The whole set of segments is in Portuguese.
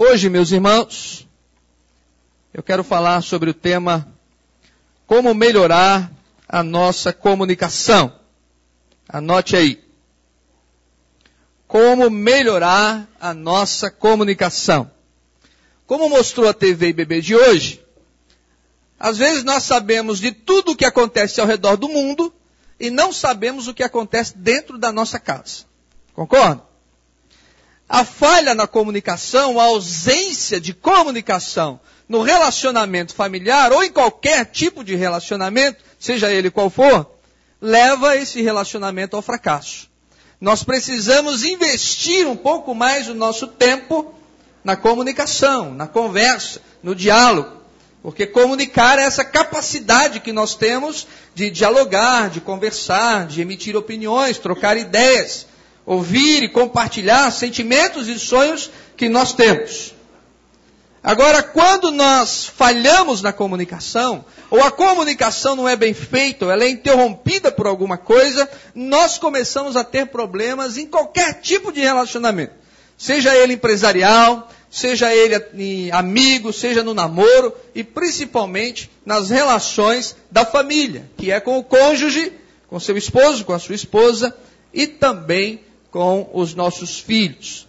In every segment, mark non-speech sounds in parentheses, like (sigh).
Hoje, meus irmãos, eu quero falar sobre o tema como melhorar a nossa comunicação. Anote aí. Como melhorar a nossa comunicação. Como mostrou a TV e Bebê de hoje, às vezes nós sabemos de tudo o que acontece ao redor do mundo e não sabemos o que acontece dentro da nossa casa. Concorda? A falha na comunicação, a ausência de comunicação no relacionamento familiar ou em qualquer tipo de relacionamento, seja ele qual for, leva esse relacionamento ao fracasso. Nós precisamos investir um pouco mais o nosso tempo na comunicação, na conversa, no diálogo. Porque comunicar é essa capacidade que nós temos de dialogar, de conversar, de emitir opiniões, trocar ideias ouvir e compartilhar sentimentos e sonhos que nós temos. Agora, quando nós falhamos na comunicação, ou a comunicação não é bem feita, ou ela é interrompida por alguma coisa, nós começamos a ter problemas em qualquer tipo de relacionamento. Seja ele empresarial, seja ele amigo, seja no namoro, e principalmente nas relações da família, que é com o cônjuge, com seu esposo, com a sua esposa, e também com os nossos filhos.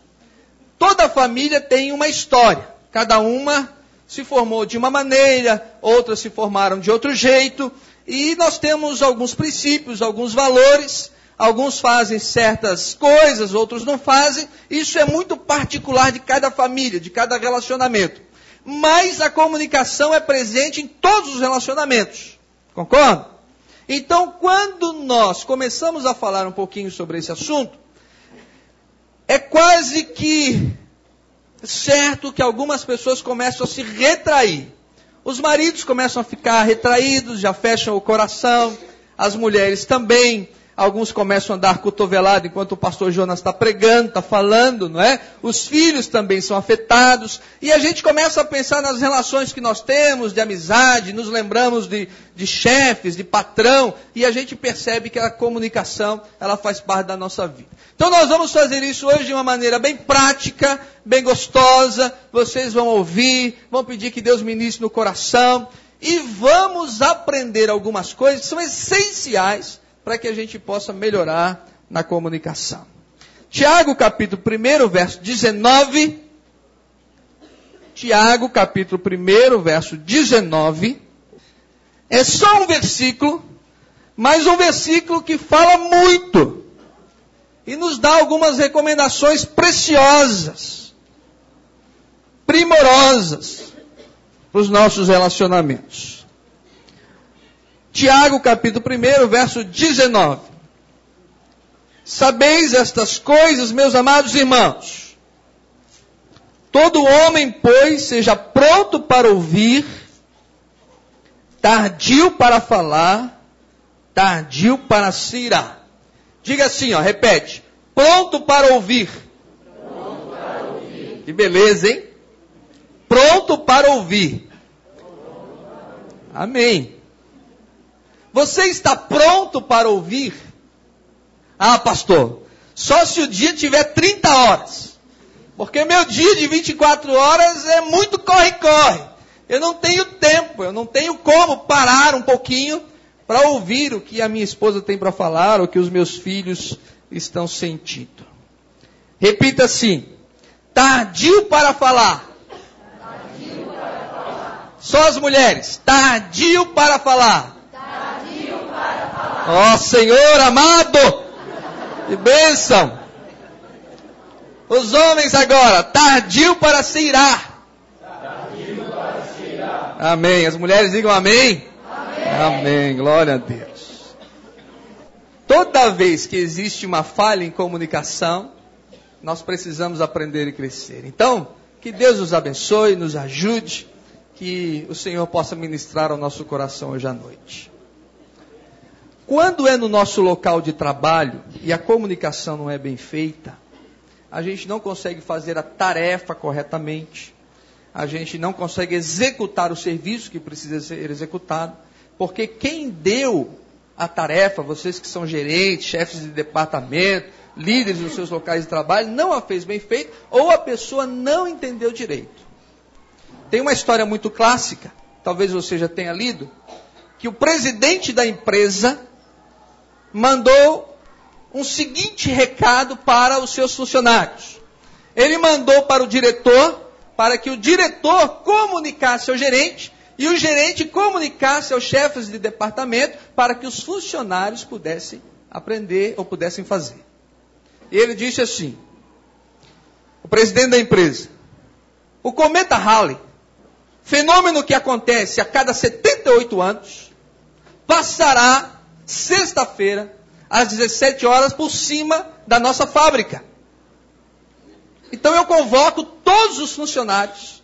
Toda família tem uma história, cada uma se formou de uma maneira, outras se formaram de outro jeito, e nós temos alguns princípios, alguns valores, alguns fazem certas coisas, outros não fazem, isso é muito particular de cada família, de cada relacionamento. Mas a comunicação é presente em todos os relacionamentos, concorda? Então, quando nós começamos a falar um pouquinho sobre esse assunto, quase que certo que algumas pessoas começam a se retrair. Os maridos começam a ficar retraídos, já fecham o coração, as mulheres também. Alguns começam a andar cotovelado enquanto o pastor Jonas está pregando, está falando, não é? Os filhos também são afetados. E a gente começa a pensar nas relações que nós temos de amizade, nos lembramos de, de chefes, de patrão, e a gente percebe que a comunicação, ela faz parte da nossa vida. Então nós vamos fazer isso hoje de uma maneira bem prática, bem gostosa. Vocês vão ouvir, vão pedir que Deus ministre no coração. E vamos aprender algumas coisas que são essenciais para que a gente possa melhorar na comunicação. Tiago, capítulo 1, verso 19. Tiago, capítulo 1, verso 19. É só um versículo, mas um versículo que fala muito e nos dá algumas recomendações preciosas, primorosas para os nossos relacionamentos. Tiago, capítulo 1, verso 19. Sabeis estas coisas, meus amados irmãos. Todo homem, pois, seja pronto para ouvir, tardio para falar, tardio para se irar. Diga assim, ó, repete. Pronto para ouvir. Pronto para ouvir. Que beleza, hein? Pronto para ouvir. Amém. Você está pronto para ouvir? Ah, pastor, só se o dia tiver 30 horas. Porque meu dia de 24 horas é muito corre-corre. Eu não tenho tempo, eu não tenho como parar um pouquinho para ouvir o que a minha esposa tem para falar, o que os meus filhos estão sentindo. Repita assim: tardio para falar. Tardio para falar. Só as mulheres, tardio para falar. Ó oh, Senhor amado, que bênção. Os homens agora, tardio para se irar. Para se. Amém. As mulheres digam amém. Amém. Amém. Glória a Deus. Toda vez que existe uma falha em comunicação, nós precisamos aprender e crescer. Então, que Deus nos abençoe, nos ajude, que o Senhor possa ministrar ao nosso coração hoje à noite. Quando é no nosso local de trabalho e a comunicação não é bem feita, a gente não consegue fazer a tarefa corretamente, a gente não consegue executar o serviço que precisa ser executado, porque quem deu a tarefa, vocês que são gerentes, chefes de departamento, líderes nos seus locais de trabalho, não a fez bem feito, ou a pessoa não entendeu direito. Tem uma história muito clássica, talvez você já tenha lido, que o presidente da empresa mandou um seguinte recado para os seus funcionários. Ele mandou para o diretor, para que o diretor comunicasse ao gerente e o gerente comunicasse aos chefes de departamento para que os funcionários pudessem aprender ou pudessem fazer. E ele disse assim: o presidente da empresa, o cometa Halley, fenômeno que acontece a cada 78 anos, passará sexta-feira às 17 horas por cima da nossa fábrica. Então eu convoco todos os funcionários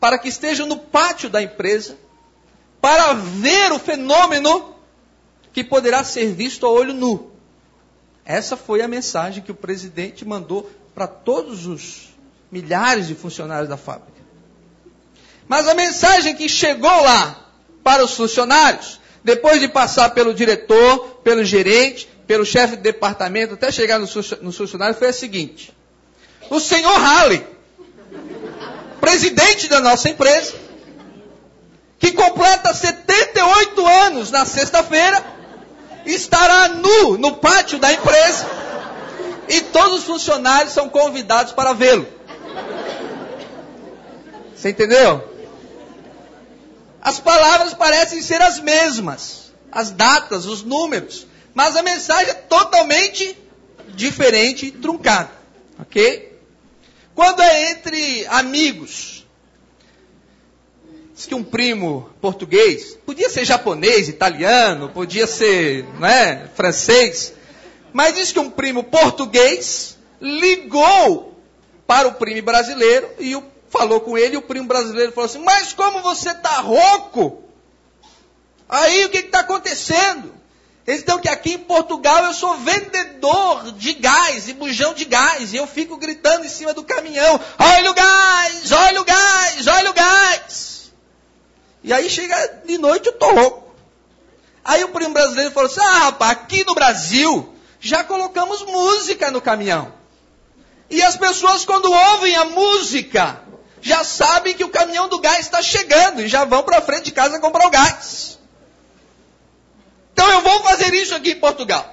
para que estejam no pátio da empresa para ver o fenômeno que poderá ser visto a olho nu. Essa foi a mensagem que o presidente mandou para todos os milhares de funcionários da fábrica. Mas a mensagem que chegou lá para os funcionários, depois de passar pelo diretor, pelo gerente, pelo chefe de departamento, até chegar nos funcionários, foi a seguinte: o senhor Halley, presidente da nossa empresa, que completa 78 anos na sexta-feira, estará nu no pátio da empresa e todos os funcionários são convidados para vê-lo. Você entendeu? As palavras parecem ser as mesmas, as datas, os números, mas a mensagem é totalmente diferente e truncada. Ok? Quando é entre amigos, diz que um primo português, podia ser japonês, italiano, podia ser né, francês, mas diz que um primo português ligou para o primo brasileiro e o, falou com ele, e o primo brasileiro falou assim: Mas como você está rouco? Aí o que está acontecendo? Eles estão que aqui em Portugal eu sou vendedor de gás e bujão de gás. E eu fico gritando em cima do caminhão: olha o gás, olha o gás, olha o gás. E aí chega de noite eu tô rouco. Aí o primo brasileiro falou assim: ah, rapaz, aqui no Brasil já colocamos música no caminhão. E as pessoas, quando ouvem a música, já sabem que o caminhão do gás está chegando e já vão para frente de casa comprar o gás. Então eu vou fazer isso aqui em Portugal.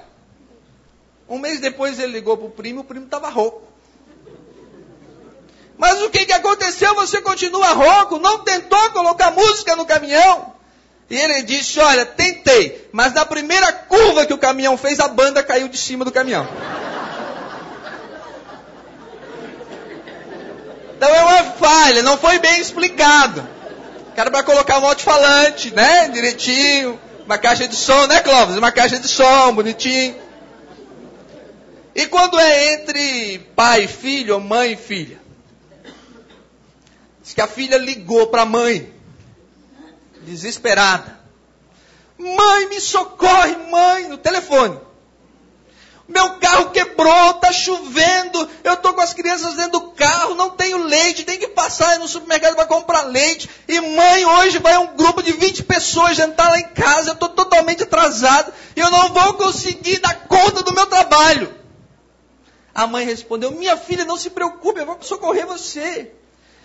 Um mês depois ele ligou para o primo, o primo estava rouco. Mas o que, que aconteceu? Você continua rouco, não tentou colocar música no caminhão. E ele disse: Olha, tentei, mas na primeira curva que o caminhão fez, a banda caiu de cima do caminhão. Então é uma falha, não foi bem explicado. Era para colocar um alto-falante, né? Direitinho. Uma caixa de som, né, Clóvis? Uma caixa de som, bonitinho. E quando é entre pai e filho, ou mãe e filha? Diz que a filha ligou para a mãe, desesperada. Mãe, me socorre, mãe, no telefone. Meu carro quebrou, tá chovendo, eu tô com as crianças dentro do carro, não tenho leite, tem que passar no supermercado para comprar leite. E mãe, hoje vai um grupo de 20 pessoas jantar lá em casa, eu tô totalmente atrasado e eu não vou conseguir dar conta do meu trabalho. A mãe respondeu: Minha filha, não se preocupe, eu vou socorrer você.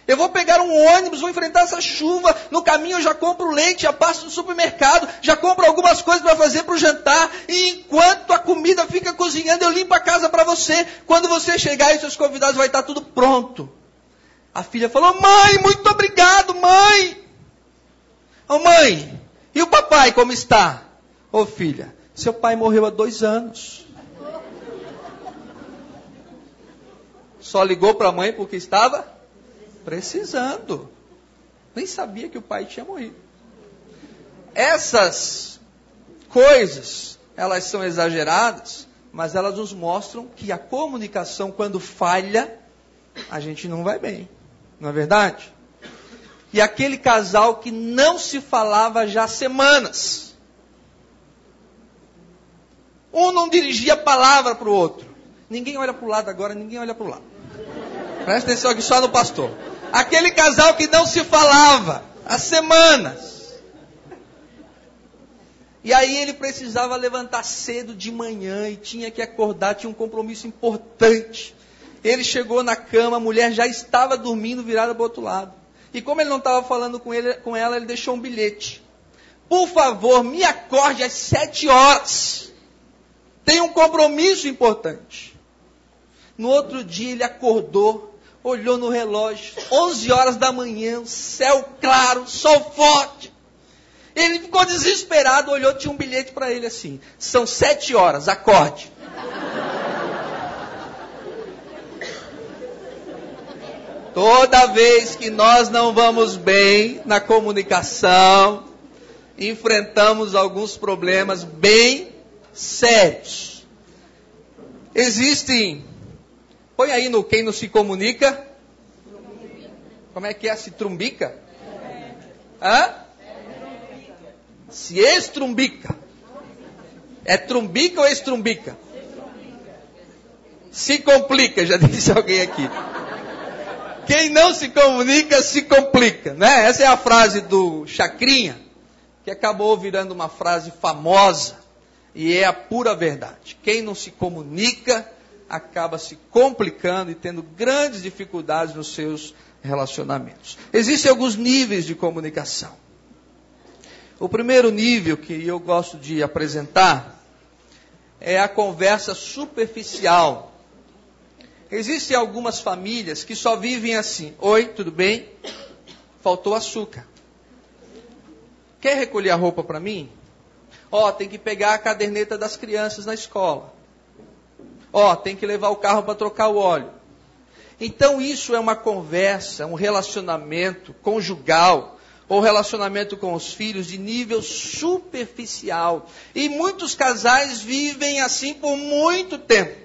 Eu vou pegar um ônibus, vou enfrentar essa chuva. No caminho eu já compro leite, já passo no supermercado, já compro algumas coisas para fazer para o jantar. E enquanto a comida fica cozinhando, eu limpo a casa para você. Quando você chegar e seus convidados vai estar tudo pronto. A filha falou: Mãe, muito obrigado, mãe. Ô oh, mãe, e o papai como está? Ô oh, filha, seu pai morreu há dois anos. Só ligou para a mãe porque estava precisando. Nem sabia que o pai tinha morrido. Essas coisas, elas são exageradas, mas elas nos mostram que a comunicação, quando falha, a gente não vai bem. Não é verdade? E aquele casal que não se falava já há semanas. Um não dirigia palavra para o outro. Ninguém olha para o lado agora, ninguém olha para o lado. Presta atenção aqui só no pastor. Aquele casal que não se falava há semanas. E aí ele precisava levantar cedo de manhã e tinha que acordar, tinha um compromisso importante. Ele chegou na cama, a mulher já estava dormindo virada para o outro lado. E como ele não estava falando com, ele, com ela, ele deixou um bilhete. Por favor, me acorde às sete horas. Tem um compromisso importante. No outro dia ele acordou, olhou no relógio, 11 horas da manhã, céu claro, sol forte. Ele ficou desesperado, olhou, tinha um bilhete para ele assim: são sete horas, acorde. Toda vez que nós não vamos bem na comunicação, enfrentamos alguns problemas bem sérios. Existem, põe aí no quem não se comunica. Como é que é? Se trumbica? Hã? Se estrumbica. É trumbica ou estrumbica? Se complica, já (laughs) disse alguém aqui. Quem não se comunica se complica, né? Essa é a frase do Chacrinha, que acabou virando uma frase famosa e é a pura verdade. Quem não se comunica acaba se complicando e tendo grandes dificuldades nos seus relacionamentos. Existem alguns níveis de comunicação. O primeiro nível que eu gosto de apresentar é a conversa superficial. Existem algumas famílias que só vivem assim: Oi, tudo bem? Faltou açúcar. Quer recolher a roupa para mim? Ó, oh, tem que pegar a caderneta das crianças na escola. Ó, oh, tem que levar o carro para trocar o óleo. Então isso é uma conversa, um relacionamento conjugal ou relacionamento com os filhos de nível superficial. E muitos casais vivem assim por muito tempo.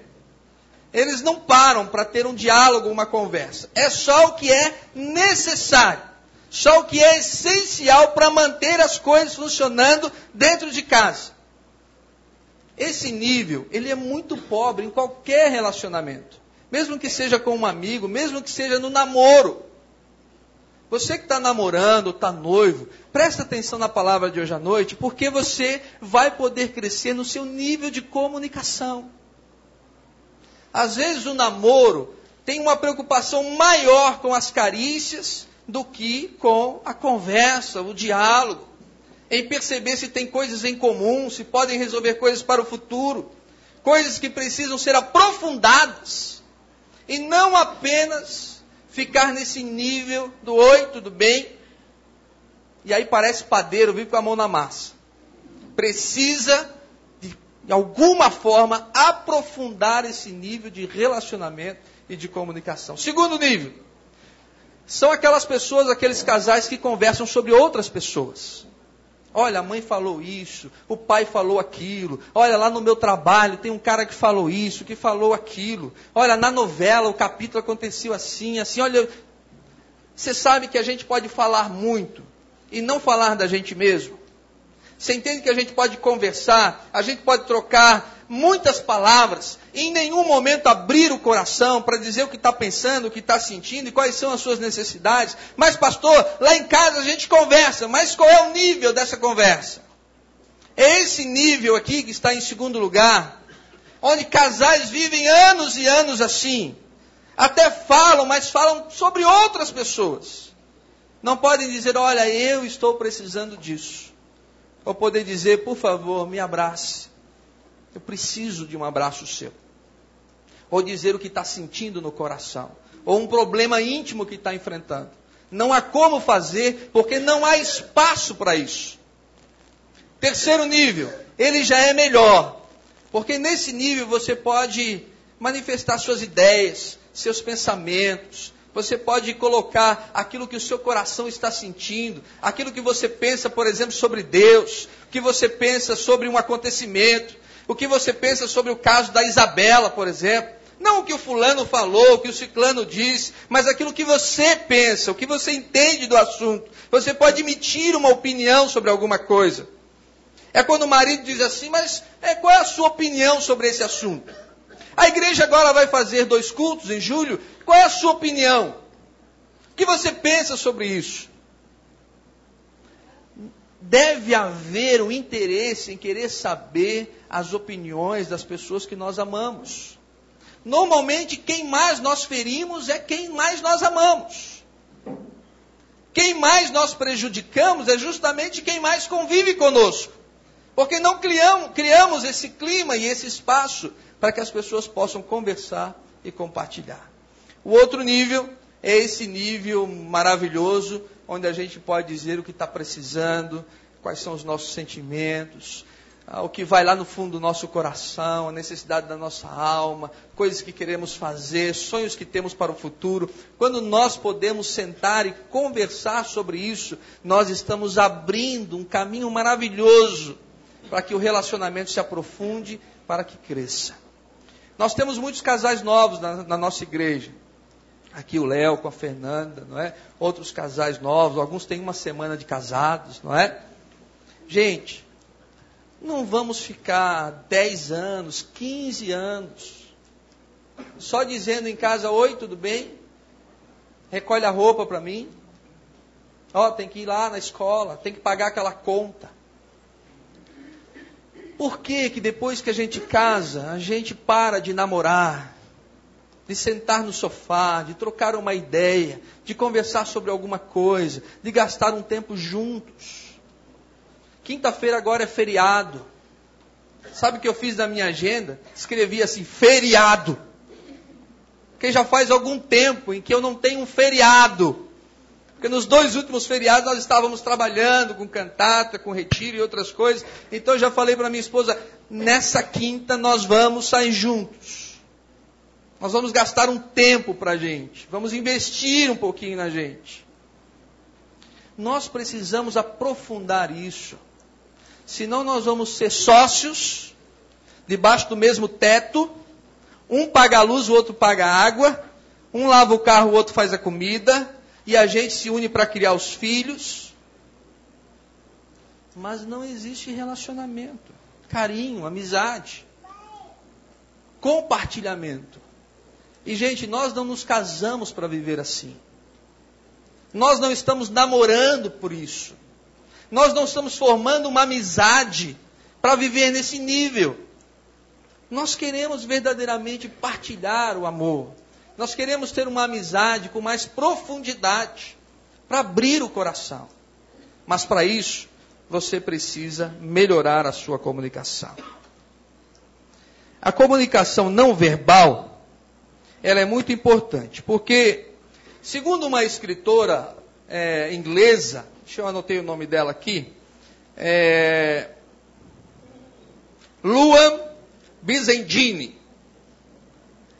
Eles não param para ter um diálogo, uma conversa. É só o que é necessário só o que é essencial para manter as coisas funcionando dentro de casa. Esse nível, ele é muito pobre em qualquer relacionamento. Mesmo que seja com um amigo, mesmo que seja no namoro. Você que está namorando, está noivo, presta atenção na palavra de hoje à noite, porque você vai poder crescer no seu nível de comunicação. Às vezes o namoro tem uma preocupação maior com as carícias, do que com a conversa, o diálogo, em perceber se tem coisas em comum, se podem resolver coisas para o futuro, coisas que precisam ser aprofundadas, e não apenas ficar nesse nível do oi, tudo bem, e aí parece padeiro, vive com a mão na massa. Precisa, de, de alguma forma, aprofundar esse nível de relacionamento e de comunicação. Segundo nível, são aquelas pessoas, aqueles casais que conversam sobre outras pessoas. Olha, a mãe falou isso, o pai falou aquilo. Olha, lá no meu trabalho tem um cara que falou isso, que falou aquilo. Olha, na novela o capítulo aconteceu assim, assim. Olha, você sabe que a gente pode falar muito e não falar da gente mesmo. Você entende que a gente pode conversar, a gente pode trocar muitas palavras, em nenhum momento abrir o coração para dizer o que está pensando, o que está sentindo e quais são as suas necessidades. Mas, pastor, lá em casa a gente conversa, mas qual é o nível dessa conversa? É esse nível aqui que está em segundo lugar, onde casais vivem anos e anos assim. Até falam, mas falam sobre outras pessoas. Não podem dizer, olha, eu estou precisando disso. Ou poder dizer, por favor, me abrace. Eu preciso de um abraço seu. Ou dizer o que está sentindo no coração. Ou um problema íntimo que está enfrentando. Não há como fazer, porque não há espaço para isso. Terceiro nível, ele já é melhor. Porque nesse nível você pode manifestar suas ideias, seus pensamentos, você pode colocar aquilo que o seu coração está sentindo, aquilo que você pensa, por exemplo, sobre Deus, o que você pensa sobre um acontecimento, o que você pensa sobre o caso da Isabela, por exemplo. Não o que o fulano falou, o que o ciclano disse, mas aquilo que você pensa, o que você entende do assunto. Você pode emitir uma opinião sobre alguma coisa. É quando o marido diz assim, mas é, qual é a sua opinião sobre esse assunto? A igreja agora vai fazer dois cultos em julho. Qual é a sua opinião? O que você pensa sobre isso? deve haver um interesse em querer saber as opiniões das pessoas que nós amamos. Normalmente, quem mais nós ferimos é quem mais nós amamos. Quem mais nós prejudicamos é justamente quem mais convive conosco. Porque não criamos, criamos esse clima e esse espaço para que as pessoas possam conversar e compartilhar. O outro nível é esse nível maravilhoso, onde a gente pode dizer o que está precisando, quais são os nossos sentimentos, o que vai lá no fundo do nosso coração, a necessidade da nossa alma, coisas que queremos fazer, sonhos que temos para o futuro. Quando nós podemos sentar e conversar sobre isso, nós estamos abrindo um caminho maravilhoso para que o relacionamento se aprofunde, para que cresça. Nós temos muitos casais novos na, na nossa igreja. Aqui o Léo com a Fernanda, não é? Outros casais novos, alguns têm uma semana de casados, não é? Gente, não vamos ficar 10 anos, 15 anos, só dizendo em casa, oi, tudo bem? Recolhe a roupa para mim. Ó, oh, tem que ir lá na escola, tem que pagar aquela conta. Por que que depois que a gente casa, a gente para de namorar, de sentar no sofá, de trocar uma ideia, de conversar sobre alguma coisa, de gastar um tempo juntos? Quinta-feira agora é feriado. Sabe o que eu fiz na minha agenda? Escrevi assim, feriado. Porque já faz algum tempo em que eu não tenho um feriado. Porque nos dois últimos feriados nós estávamos trabalhando com cantata, com retiro e outras coisas. Então eu já falei para minha esposa, nessa quinta nós vamos sair juntos. Nós vamos gastar um tempo para a gente. Vamos investir um pouquinho na gente. Nós precisamos aprofundar isso. Senão nós vamos ser sócios, debaixo do mesmo teto. Um paga a luz, o outro paga a água. Um lava o carro, o outro faz a comida e a gente se une para criar os filhos. Mas não existe relacionamento, carinho, amizade, compartilhamento. E, gente, nós não nos casamos para viver assim. Nós não estamos namorando por isso. Nós não estamos formando uma amizade para viver nesse nível. Nós queremos verdadeiramente partilhar o amor. Nós queremos ter uma amizade com mais profundidade, para abrir o coração. Mas para isso, você precisa melhorar a sua comunicação. A comunicação não verbal, ela é muito importante, porque, segundo uma escritora é, inglesa, deixa eu anotar o nome dela aqui, é, Luan Bizendini,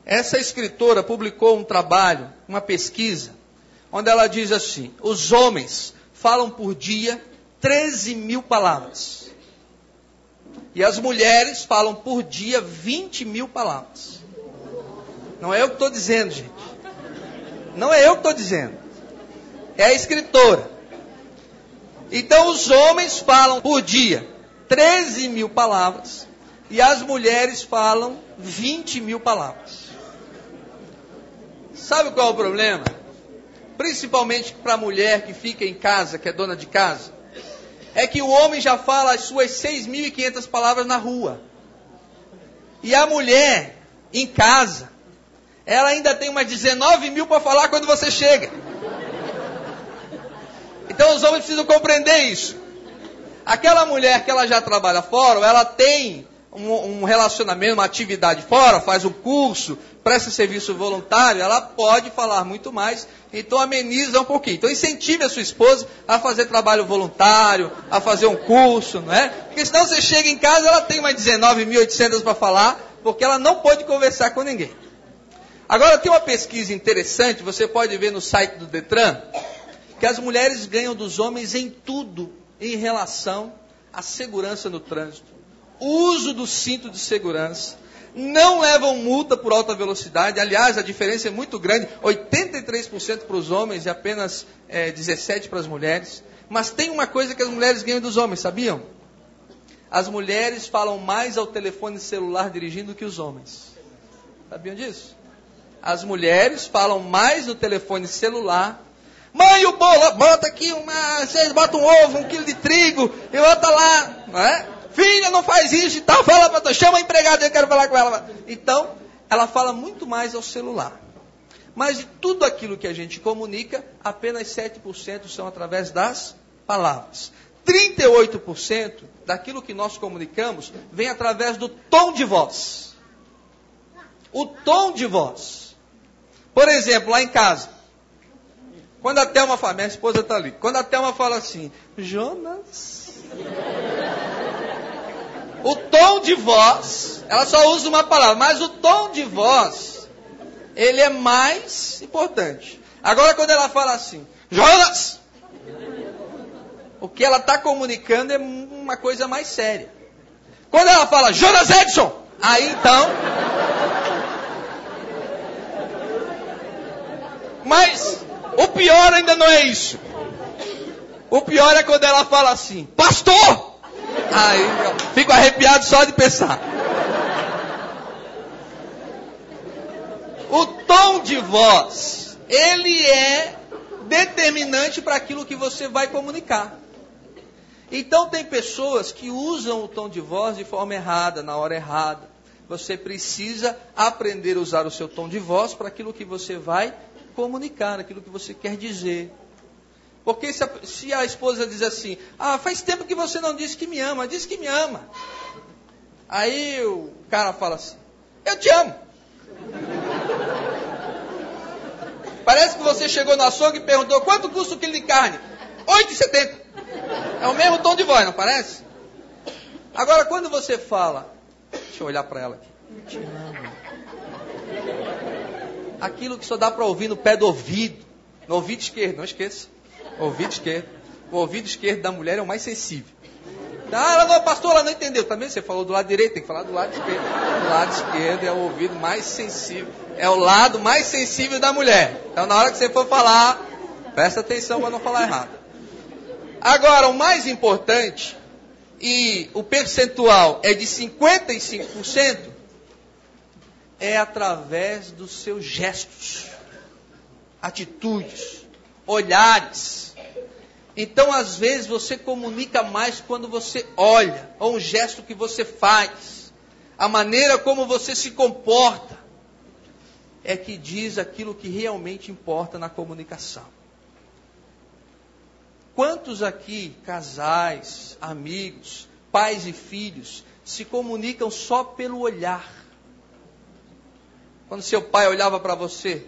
essa escritora publicou um trabalho, uma pesquisa, onde ela diz assim: os homens falam por dia 13 mil palavras. E as mulheres falam por dia 20 mil palavras. Não é eu que estou dizendo, gente. Não é eu que estou dizendo. É a escritora. Então os homens falam por dia 13 mil palavras. E as mulheres falam 20 mil palavras. Sabe qual é o problema? Principalmente para a mulher que fica em casa, que é dona de casa. É que o homem já fala as suas 6.500 palavras na rua. E a mulher, em casa, ela ainda tem umas 19 mil para falar quando você chega. Então os homens precisam compreender isso. Aquela mulher que ela já trabalha fora, ela tem um, um relacionamento, uma atividade fora, faz um curso, presta serviço voluntário, ela pode falar muito mais, então ameniza um pouquinho. Então incentive a sua esposa a fazer trabalho voluntário, a fazer um curso, não é? Porque senão você chega em casa, ela tem mais 19.800 para falar, porque ela não pode conversar com ninguém. Agora tem uma pesquisa interessante, você pode ver no site do Detran, que as mulheres ganham dos homens em tudo em relação à segurança no trânsito uso do cinto de segurança, não levam multa por alta velocidade. Aliás, a diferença é muito grande: 83% para os homens e apenas é, 17% para as mulheres. Mas tem uma coisa que as mulheres ganham dos homens, sabiam? As mulheres falam mais ao telefone celular dirigindo que os homens. Sabiam disso? As mulheres falam mais no telefone celular Mãe, o bolo, bota aqui uma, vocês botam um ovo, um quilo de trigo, e bota lá, não é? Filha, não faz isso e tal, fala para chama a empregada, eu quero falar com ela. Então, ela fala muito mais ao celular. Mas de tudo aquilo que a gente comunica, apenas 7% são através das palavras. 38% daquilo que nós comunicamos vem através do tom de voz. O tom de voz. Por exemplo, lá em casa, quando a Thelma fala, minha esposa está ali, quando a Thelma fala assim, Jonas. O tom de voz, ela só usa uma palavra, mas o tom de voz, ele é mais importante. Agora, quando ela fala assim, Jonas, o que ela está comunicando é uma coisa mais séria. Quando ela fala Jonas Edson, aí então. Mas o pior ainda não é isso. O pior é quando ela fala assim, pastor! Aí fico arrepiado só de pensar. O tom de voz, ele é determinante para aquilo que você vai comunicar. Então tem pessoas que usam o tom de voz de forma errada, na hora errada. Você precisa aprender a usar o seu tom de voz para aquilo que você vai comunicar, aquilo que você quer dizer. Porque se a, se a, esposa diz assim, ah, faz tempo que você não disse que me ama, diz que me ama. Aí o cara fala assim, eu te amo. Parece que você chegou no açougue e perguntou quanto custa o quilo de carne? 8,70. É o mesmo tom de voz, não parece? Agora, quando você fala, deixa eu olhar para ela aqui. Aquilo que só dá para ouvir no pé do ouvido, no ouvido esquerdo, não esqueça. Ouvido esquerdo. O ouvido esquerdo da mulher é o mais sensível. Ah, ela não, pastor, ela não entendeu. Também você falou do lado direito, tem que falar do lado esquerdo. O lado esquerdo é o ouvido mais sensível. É o lado mais sensível da mulher. Então, na hora que você for falar, presta atenção para não falar errado. Agora, o mais importante, e o percentual é de 55%, é através dos seus gestos, atitudes, olhares. Então, às vezes, você comunica mais quando você olha, ou um gesto que você faz, a maneira como você se comporta, é que diz aquilo que realmente importa na comunicação. Quantos aqui, casais, amigos, pais e filhos, se comunicam só pelo olhar? Quando seu pai olhava para você.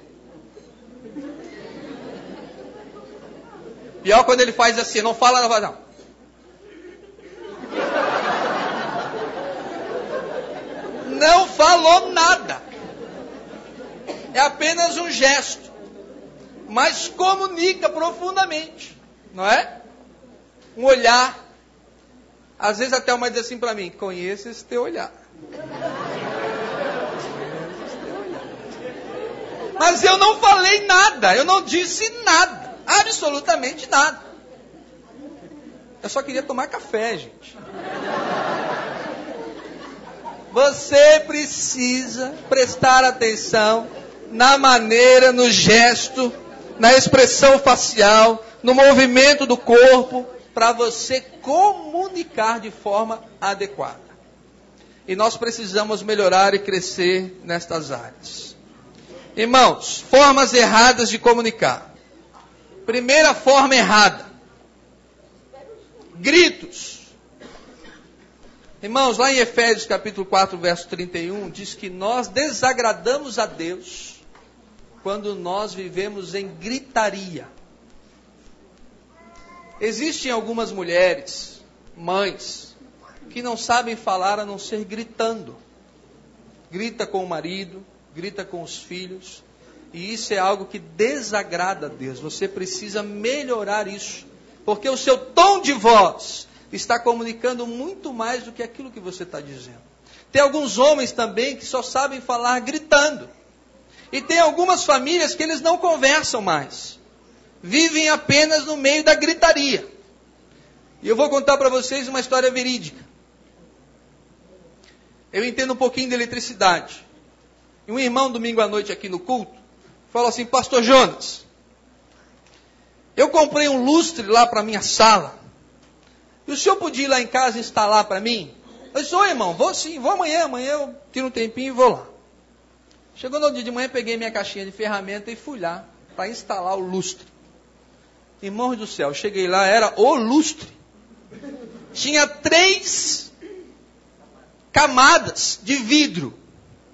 Pior quando ele faz assim, não fala, não fala, não. Não falou nada. É apenas um gesto. Mas comunica profundamente não é? Um olhar. Às vezes até uma diz assim para mim: conheço esse teu olhar. Mas eu não falei nada, eu não disse nada, absolutamente nada. Eu só queria tomar café, gente. Você precisa prestar atenção na maneira, no gesto, na expressão facial, no movimento do corpo, para você comunicar de forma adequada. E nós precisamos melhorar e crescer nestas áreas. Irmãos, formas erradas de comunicar. Primeira forma errada: gritos. Irmãos, lá em Efésios capítulo 4, verso 31, diz que nós desagradamos a Deus quando nós vivemos em gritaria. Existem algumas mulheres, mães, que não sabem falar a não ser gritando. Grita com o marido, grita com os filhos, e isso é algo que desagrada a Deus. Você precisa melhorar isso, porque o seu tom de voz está comunicando muito mais do que aquilo que você está dizendo. Tem alguns homens também que só sabem falar gritando. E tem algumas famílias que eles não conversam mais vivem apenas no meio da gritaria. E eu vou contar para vocês uma história verídica. Eu entendo um pouquinho de eletricidade. E um irmão, domingo à noite aqui no culto, falou assim: Pastor Jonas, eu comprei um lustre lá para minha sala. E o senhor podia ir lá em casa instalar para mim? Eu disse, oi irmão, vou sim, vou amanhã, amanhã eu tiro um tempinho e vou lá. Chegou no dia de manhã, peguei minha caixinha de ferramenta e fui lá para instalar o lustre. Irmãos do céu, cheguei lá, era o lustre. Tinha três camadas de vidro.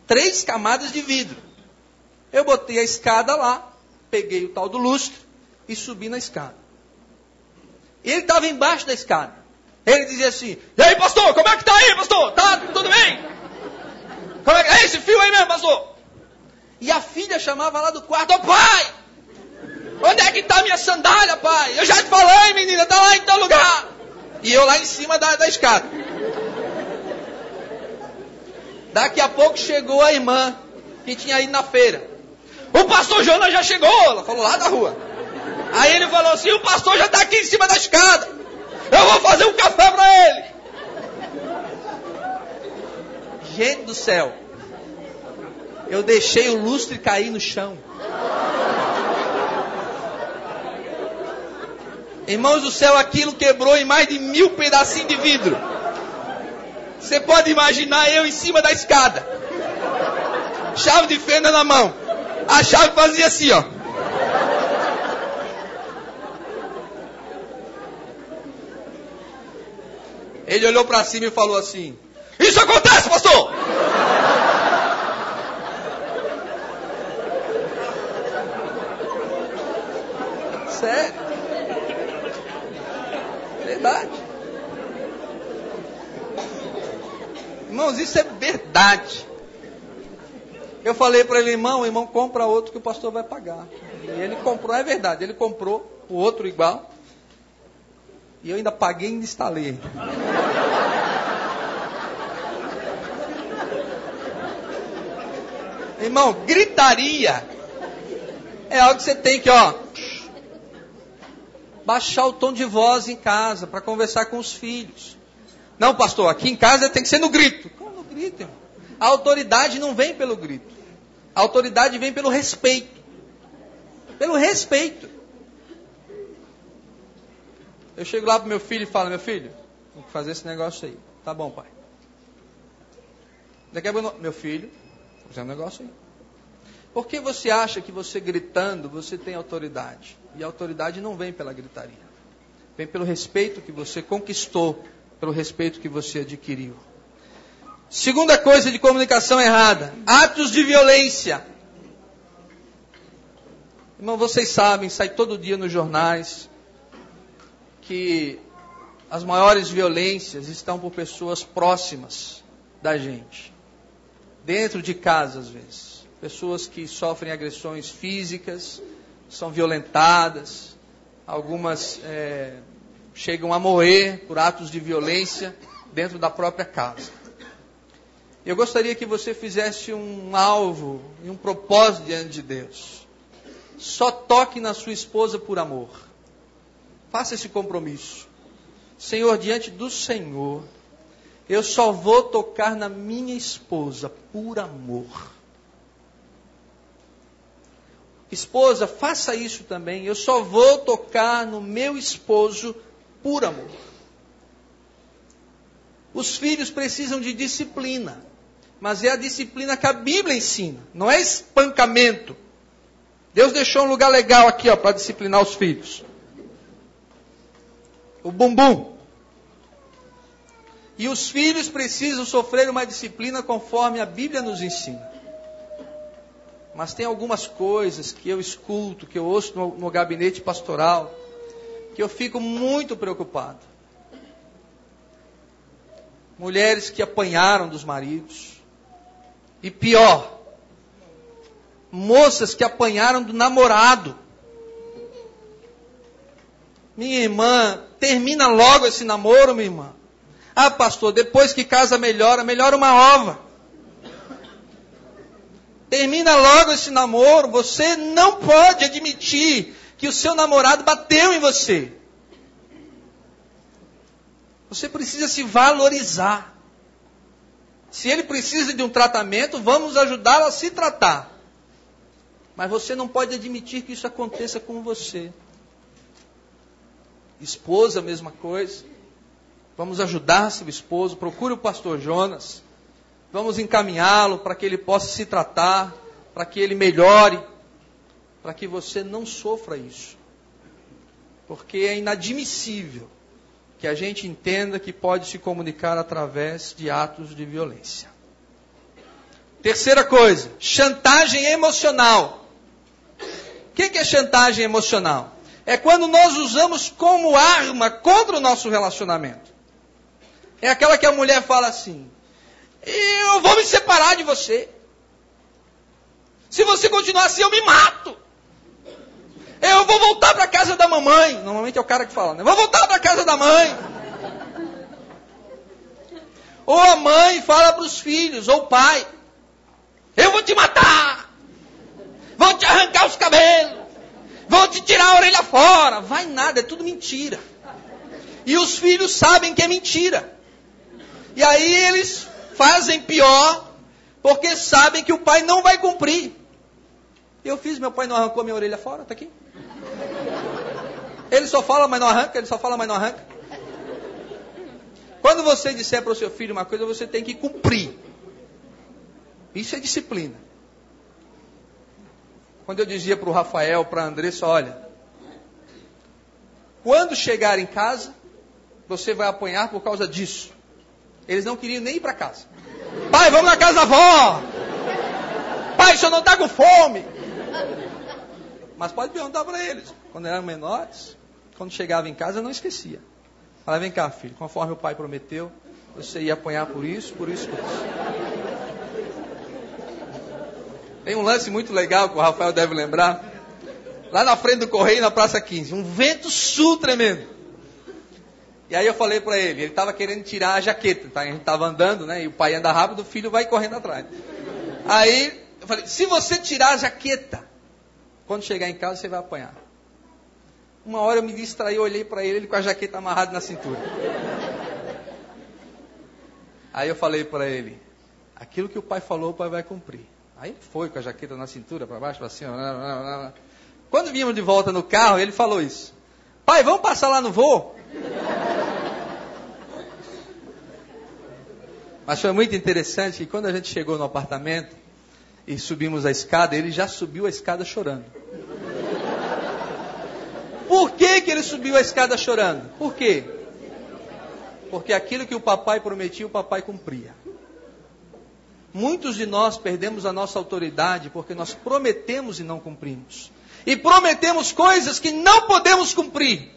Três camadas de vidro. Eu botei a escada lá, peguei o tal do lustre e subi na escada. Ele estava embaixo da escada. Ele dizia assim: E aí, pastor, como é que tá aí, pastor? Tá tudo bem? Como é que é esse fio aí mesmo, pastor? E a filha chamava lá do quarto: Ô oh, pai, onde é que está minha sandália, pai? Eu já te falei, menina, está lá em tal lugar. E eu lá em cima da, da escada. Daqui a pouco chegou a irmã que tinha ido na feira. O pastor Jonas já chegou, ela falou lá da rua. Aí ele falou assim: o pastor já está aqui em cima da escada. Eu vou fazer um café para ele. Gente do céu, eu deixei o lustre cair no chão. Irmãos do céu, aquilo quebrou em mais de mil pedacinhos de vidro. Você pode imaginar eu em cima da escada. Chave de fenda na mão. A chave fazia assim, ó. Ele olhou para cima e falou assim: Isso acontece, pastor! Sério? Verdade. Irmãos, isso é verdade. Eu falei para ele, irmão, irmão, compra outro que o pastor vai pagar. E ele comprou, é verdade, ele comprou o outro igual. E eu ainda paguei e ainda instalei. Irmão, gritaria é algo que você tem que, ó, baixar o tom de voz em casa para conversar com os filhos. Não, pastor, aqui em casa tem que ser no grito. Como no grito, irmão? A autoridade não vem pelo grito. A autoridade vem pelo respeito. Pelo respeito. Eu chego lá pro meu filho e falo, meu filho, tem que fazer esse negócio aí. Tá bom, pai. Daqui a pouco, meu filho, fazer um negócio aí. Por que você acha que você gritando, você tem autoridade? E a autoridade não vem pela gritaria. Vem pelo respeito que você conquistou, pelo respeito que você adquiriu. Segunda coisa de comunicação errada: atos de violência. Irmão, vocês sabem, sai todo dia nos jornais que as maiores violências estão por pessoas próximas da gente, dentro de casa às vezes. Pessoas que sofrem agressões físicas, são violentadas, algumas é, chegam a morrer por atos de violência dentro da própria casa. Eu gostaria que você fizesse um alvo e um propósito diante de Deus. Só toque na sua esposa por amor. Faça esse compromisso. Senhor, diante do Senhor, eu só vou tocar na minha esposa por amor. Esposa, faça isso também. Eu só vou tocar no meu esposo por amor. Os filhos precisam de disciplina mas é a disciplina que a Bíblia ensina, não é espancamento. Deus deixou um lugar legal aqui, ó, para disciplinar os filhos. O bumbum. E os filhos precisam sofrer uma disciplina conforme a Bíblia nos ensina. Mas tem algumas coisas que eu escuto, que eu ouço no, no gabinete pastoral, que eu fico muito preocupado. Mulheres que apanharam dos maridos, e pior, moças que apanharam do namorado. Minha irmã, termina logo esse namoro, minha irmã. Ah, pastor, depois que casa melhora, melhora uma ova. Termina logo esse namoro. Você não pode admitir que o seu namorado bateu em você. Você precisa se valorizar. Se ele precisa de um tratamento, vamos ajudá-lo a se tratar. Mas você não pode admitir que isso aconteça com você. Esposa, mesma coisa. Vamos ajudar seu esposo. Procure o pastor Jonas. Vamos encaminhá-lo para que ele possa se tratar, para que ele melhore, para que você não sofra isso. Porque é inadmissível que a gente entenda que pode se comunicar através de atos de violência. Terceira coisa, chantagem emocional. O que é chantagem emocional? É quando nós usamos como arma contra o nosso relacionamento. É aquela que a mulher fala assim: Eu vou me separar de você. Se você continuar assim, eu me mato. Eu vou voltar para casa da mamãe. Normalmente é o cara que fala, né? Vou voltar para casa da mãe. Ou a mãe fala para os filhos, ou o pai: Eu vou te matar. Vou te arrancar os cabelos. Vou te tirar a orelha fora. Vai nada, é tudo mentira. E os filhos sabem que é mentira. E aí eles fazem pior, porque sabem que o pai não vai cumprir. Eu fiz, meu pai não arrancou minha orelha fora, está aqui. Ele só fala, mas não arranca, ele só fala, mas não arranca. Quando você disser para o seu filho uma coisa, você tem que cumprir. Isso é disciplina. Quando eu dizia para o Rafael, para a Andressa, olha, quando chegar em casa, você vai apanhar por causa disso. Eles não queriam nem ir para casa. Pai, vamos na casa da avó. Pai, o senhor não está com fome. Mas pode perguntar para eles. Quando eram menores, quando chegava em casa, eu não esquecia. Falava, vem cá, filho, conforme o pai prometeu, você ia apanhar por isso, por isso, por isso. Tem um lance muito legal que o Rafael deve lembrar. Lá na frente do correio, na Praça 15, um vento sul tremendo. E aí eu falei para ele, ele estava querendo tirar a jaqueta, tá? a gente estava andando, né? E o pai anda rápido, o filho vai correndo atrás. Aí eu falei, se você tirar a jaqueta, quando chegar em casa, você vai apanhar. Uma hora eu me distraí, olhei para ele, ele com a jaqueta amarrada na cintura. Aí eu falei para ele: aquilo que o pai falou, o pai vai cumprir. Aí foi com a jaqueta na cintura, para baixo, para cima. Quando vimos de volta no carro, ele falou isso: Pai, vamos passar lá no voo? Mas foi muito interessante que quando a gente chegou no apartamento e subimos a escada, ele já subiu a escada chorando. Por que, que ele subiu a escada chorando? Por quê? Porque aquilo que o papai prometia, o papai cumpria. Muitos de nós perdemos a nossa autoridade porque nós prometemos e não cumprimos. E prometemos coisas que não podemos cumprir.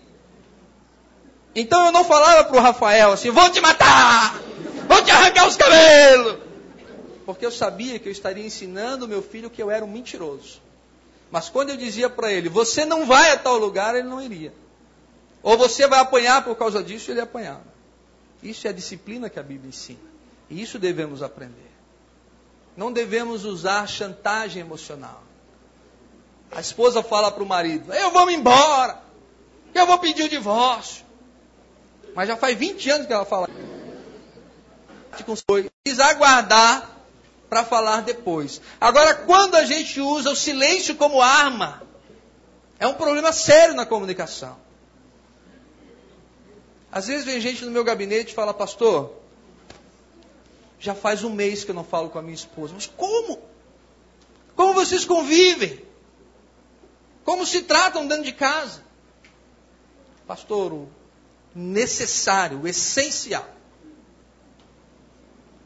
Então eu não falava para o Rafael assim: vou te matar, vou te arrancar os cabelos. Porque eu sabia que eu estaria ensinando meu filho que eu era um mentiroso. Mas quando eu dizia para ele, você não vai a tal lugar, ele não iria. Ou você vai apanhar por causa disso, ele apanhava. Isso é a disciplina que a Bíblia ensina. E isso devemos aprender. Não devemos usar chantagem emocional. A esposa fala para o marido: Eu vou me embora. Eu vou pedir o divórcio. Mas já faz 20 anos que ela fala. Precisa aguardar para falar depois. Agora, quando a gente usa o silêncio como arma, é um problema sério na comunicação. Às vezes vem gente no meu gabinete e fala, pastor, já faz um mês que eu não falo com a minha esposa. Mas como? Como vocês convivem? Como se tratam dentro de casa? Pastor, o necessário, o essencial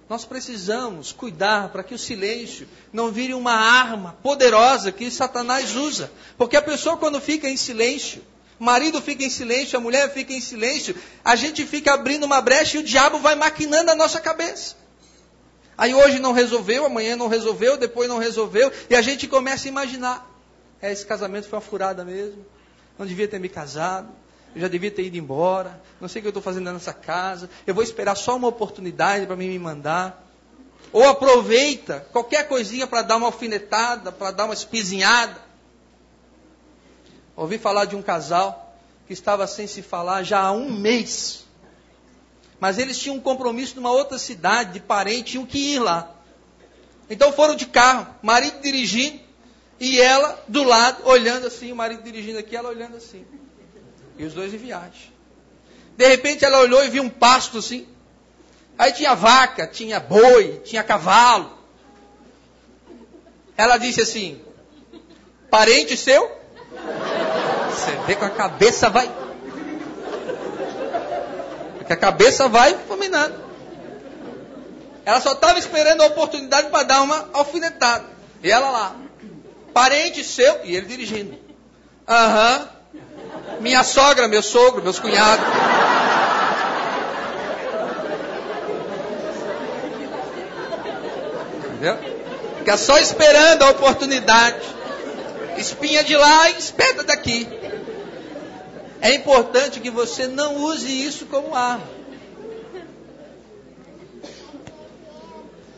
nós precisamos cuidar para que o silêncio não vire uma arma poderosa que Satanás usa. Porque a pessoa, quando fica em silêncio, o marido fica em silêncio, a mulher fica em silêncio, a gente fica abrindo uma brecha e o diabo vai maquinando a nossa cabeça. Aí hoje não resolveu, amanhã não resolveu, depois não resolveu, e a gente começa a imaginar: é, esse casamento foi uma furada mesmo, não devia ter me casado, eu já devia ter ido embora, não sei o que eu estou fazendo nessa casa, eu vou esperar só uma oportunidade para mim me mandar. Ou aproveita qualquer coisinha para dar uma alfinetada, para dar uma espizinhada. Ouvi falar de um casal que estava sem se falar já há um mês. Mas eles tinham um compromisso numa outra cidade, de parente, tinham que ir lá. Então foram de carro, marido dirigindo, e ela do lado, olhando assim, o marido dirigindo aqui, ela olhando assim. E os dois em viagem. De repente ela olhou e viu um pasto assim. Aí tinha vaca, tinha boi, tinha cavalo. Ela disse assim: Parente seu? Você vê com a cabeça vai. Porque a cabeça vai fulminando. Ela só estava esperando a oportunidade para dar uma alfinetada. E ela lá. Parente seu? E ele dirigindo. Aham. Minha sogra, meu sogro, meus cunhados. Entendeu? Fica só esperando a oportunidade. Espinha de lá e espeta daqui. É importante que você não use isso como arma.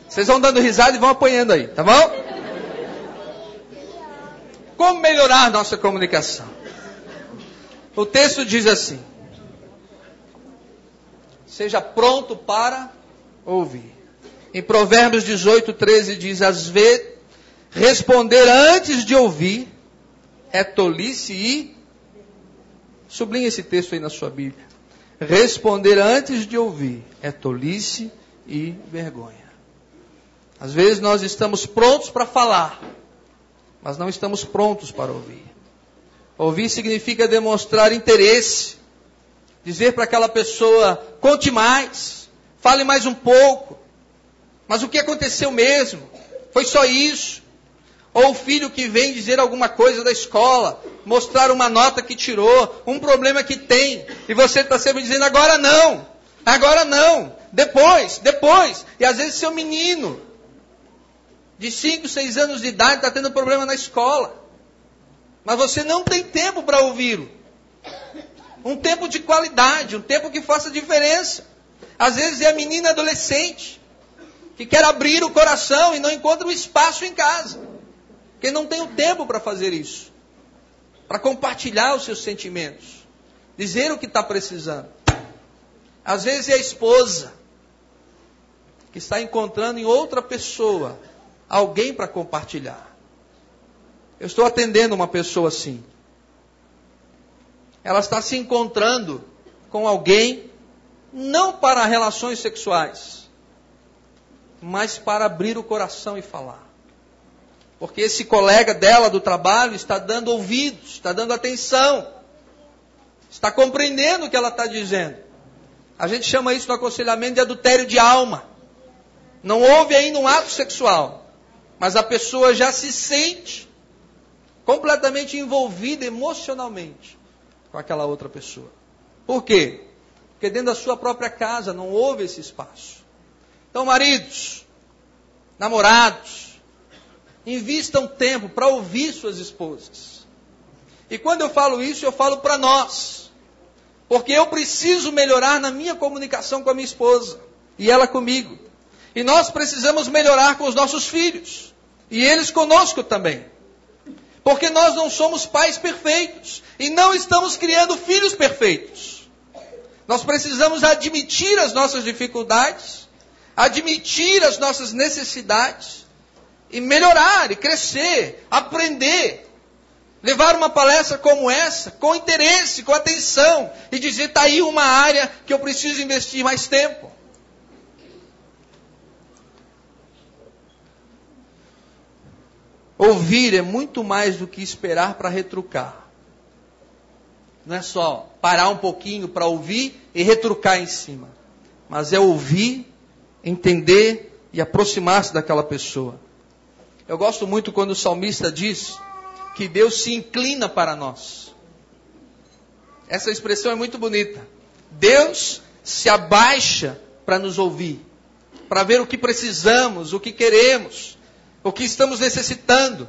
Vocês vão dando risada e vão apanhando aí, tá bom? Como melhorar nossa comunicação? O texto diz assim: Seja pronto para ouvir. Em Provérbios 18, 13 diz: Às vezes, responder antes de ouvir é tolice e. Sublinhe esse texto aí na sua Bíblia. Responder antes de ouvir é tolice e vergonha. Às vezes nós estamos prontos para falar, mas não estamos prontos para ouvir. Ouvir significa demonstrar interesse, dizer para aquela pessoa: conte mais, fale mais um pouco. Mas o que aconteceu mesmo? Foi só isso? Ou o filho que vem dizer alguma coisa da escola, mostrar uma nota que tirou, um problema que tem, e você está sempre dizendo: agora não, agora não, depois, depois. E às vezes seu menino, de 5, 6 anos de idade, está tendo problema na escola. Mas você não tem tempo para ouvi-lo. Um tempo de qualidade, um tempo que faça diferença. Às vezes é a menina adolescente que quer abrir o coração e não encontra um espaço em casa. Porque não tem o tempo para fazer isso. Para compartilhar os seus sentimentos. Dizer o que está precisando. Às vezes é a esposa que está encontrando em outra pessoa alguém para compartilhar. Eu estou atendendo uma pessoa assim. Ela está se encontrando com alguém, não para relações sexuais, mas para abrir o coração e falar. Porque esse colega dela do trabalho está dando ouvidos, está dando atenção, está compreendendo o que ela está dizendo. A gente chama isso no aconselhamento de adultério de alma. Não houve ainda um ato sexual, mas a pessoa já se sente completamente envolvida emocionalmente com aquela outra pessoa. Por quê? Porque dentro da sua própria casa não houve esse espaço. Então, maridos, namorados, invistam tempo para ouvir suas esposas. E quando eu falo isso, eu falo para nós. Porque eu preciso melhorar na minha comunicação com a minha esposa e ela comigo. E nós precisamos melhorar com os nossos filhos. E eles conosco também. Porque nós não somos pais perfeitos e não estamos criando filhos perfeitos. Nós precisamos admitir as nossas dificuldades, admitir as nossas necessidades e melhorar e crescer, aprender. Levar uma palestra como essa, com interesse, com atenção, e dizer: está aí uma área que eu preciso investir mais tempo. Ouvir é muito mais do que esperar para retrucar. Não é só parar um pouquinho para ouvir e retrucar em cima. Mas é ouvir, entender e aproximar-se daquela pessoa. Eu gosto muito quando o salmista diz que Deus se inclina para nós. Essa expressão é muito bonita. Deus se abaixa para nos ouvir, para ver o que precisamos, o que queremos, o que estamos necessitando.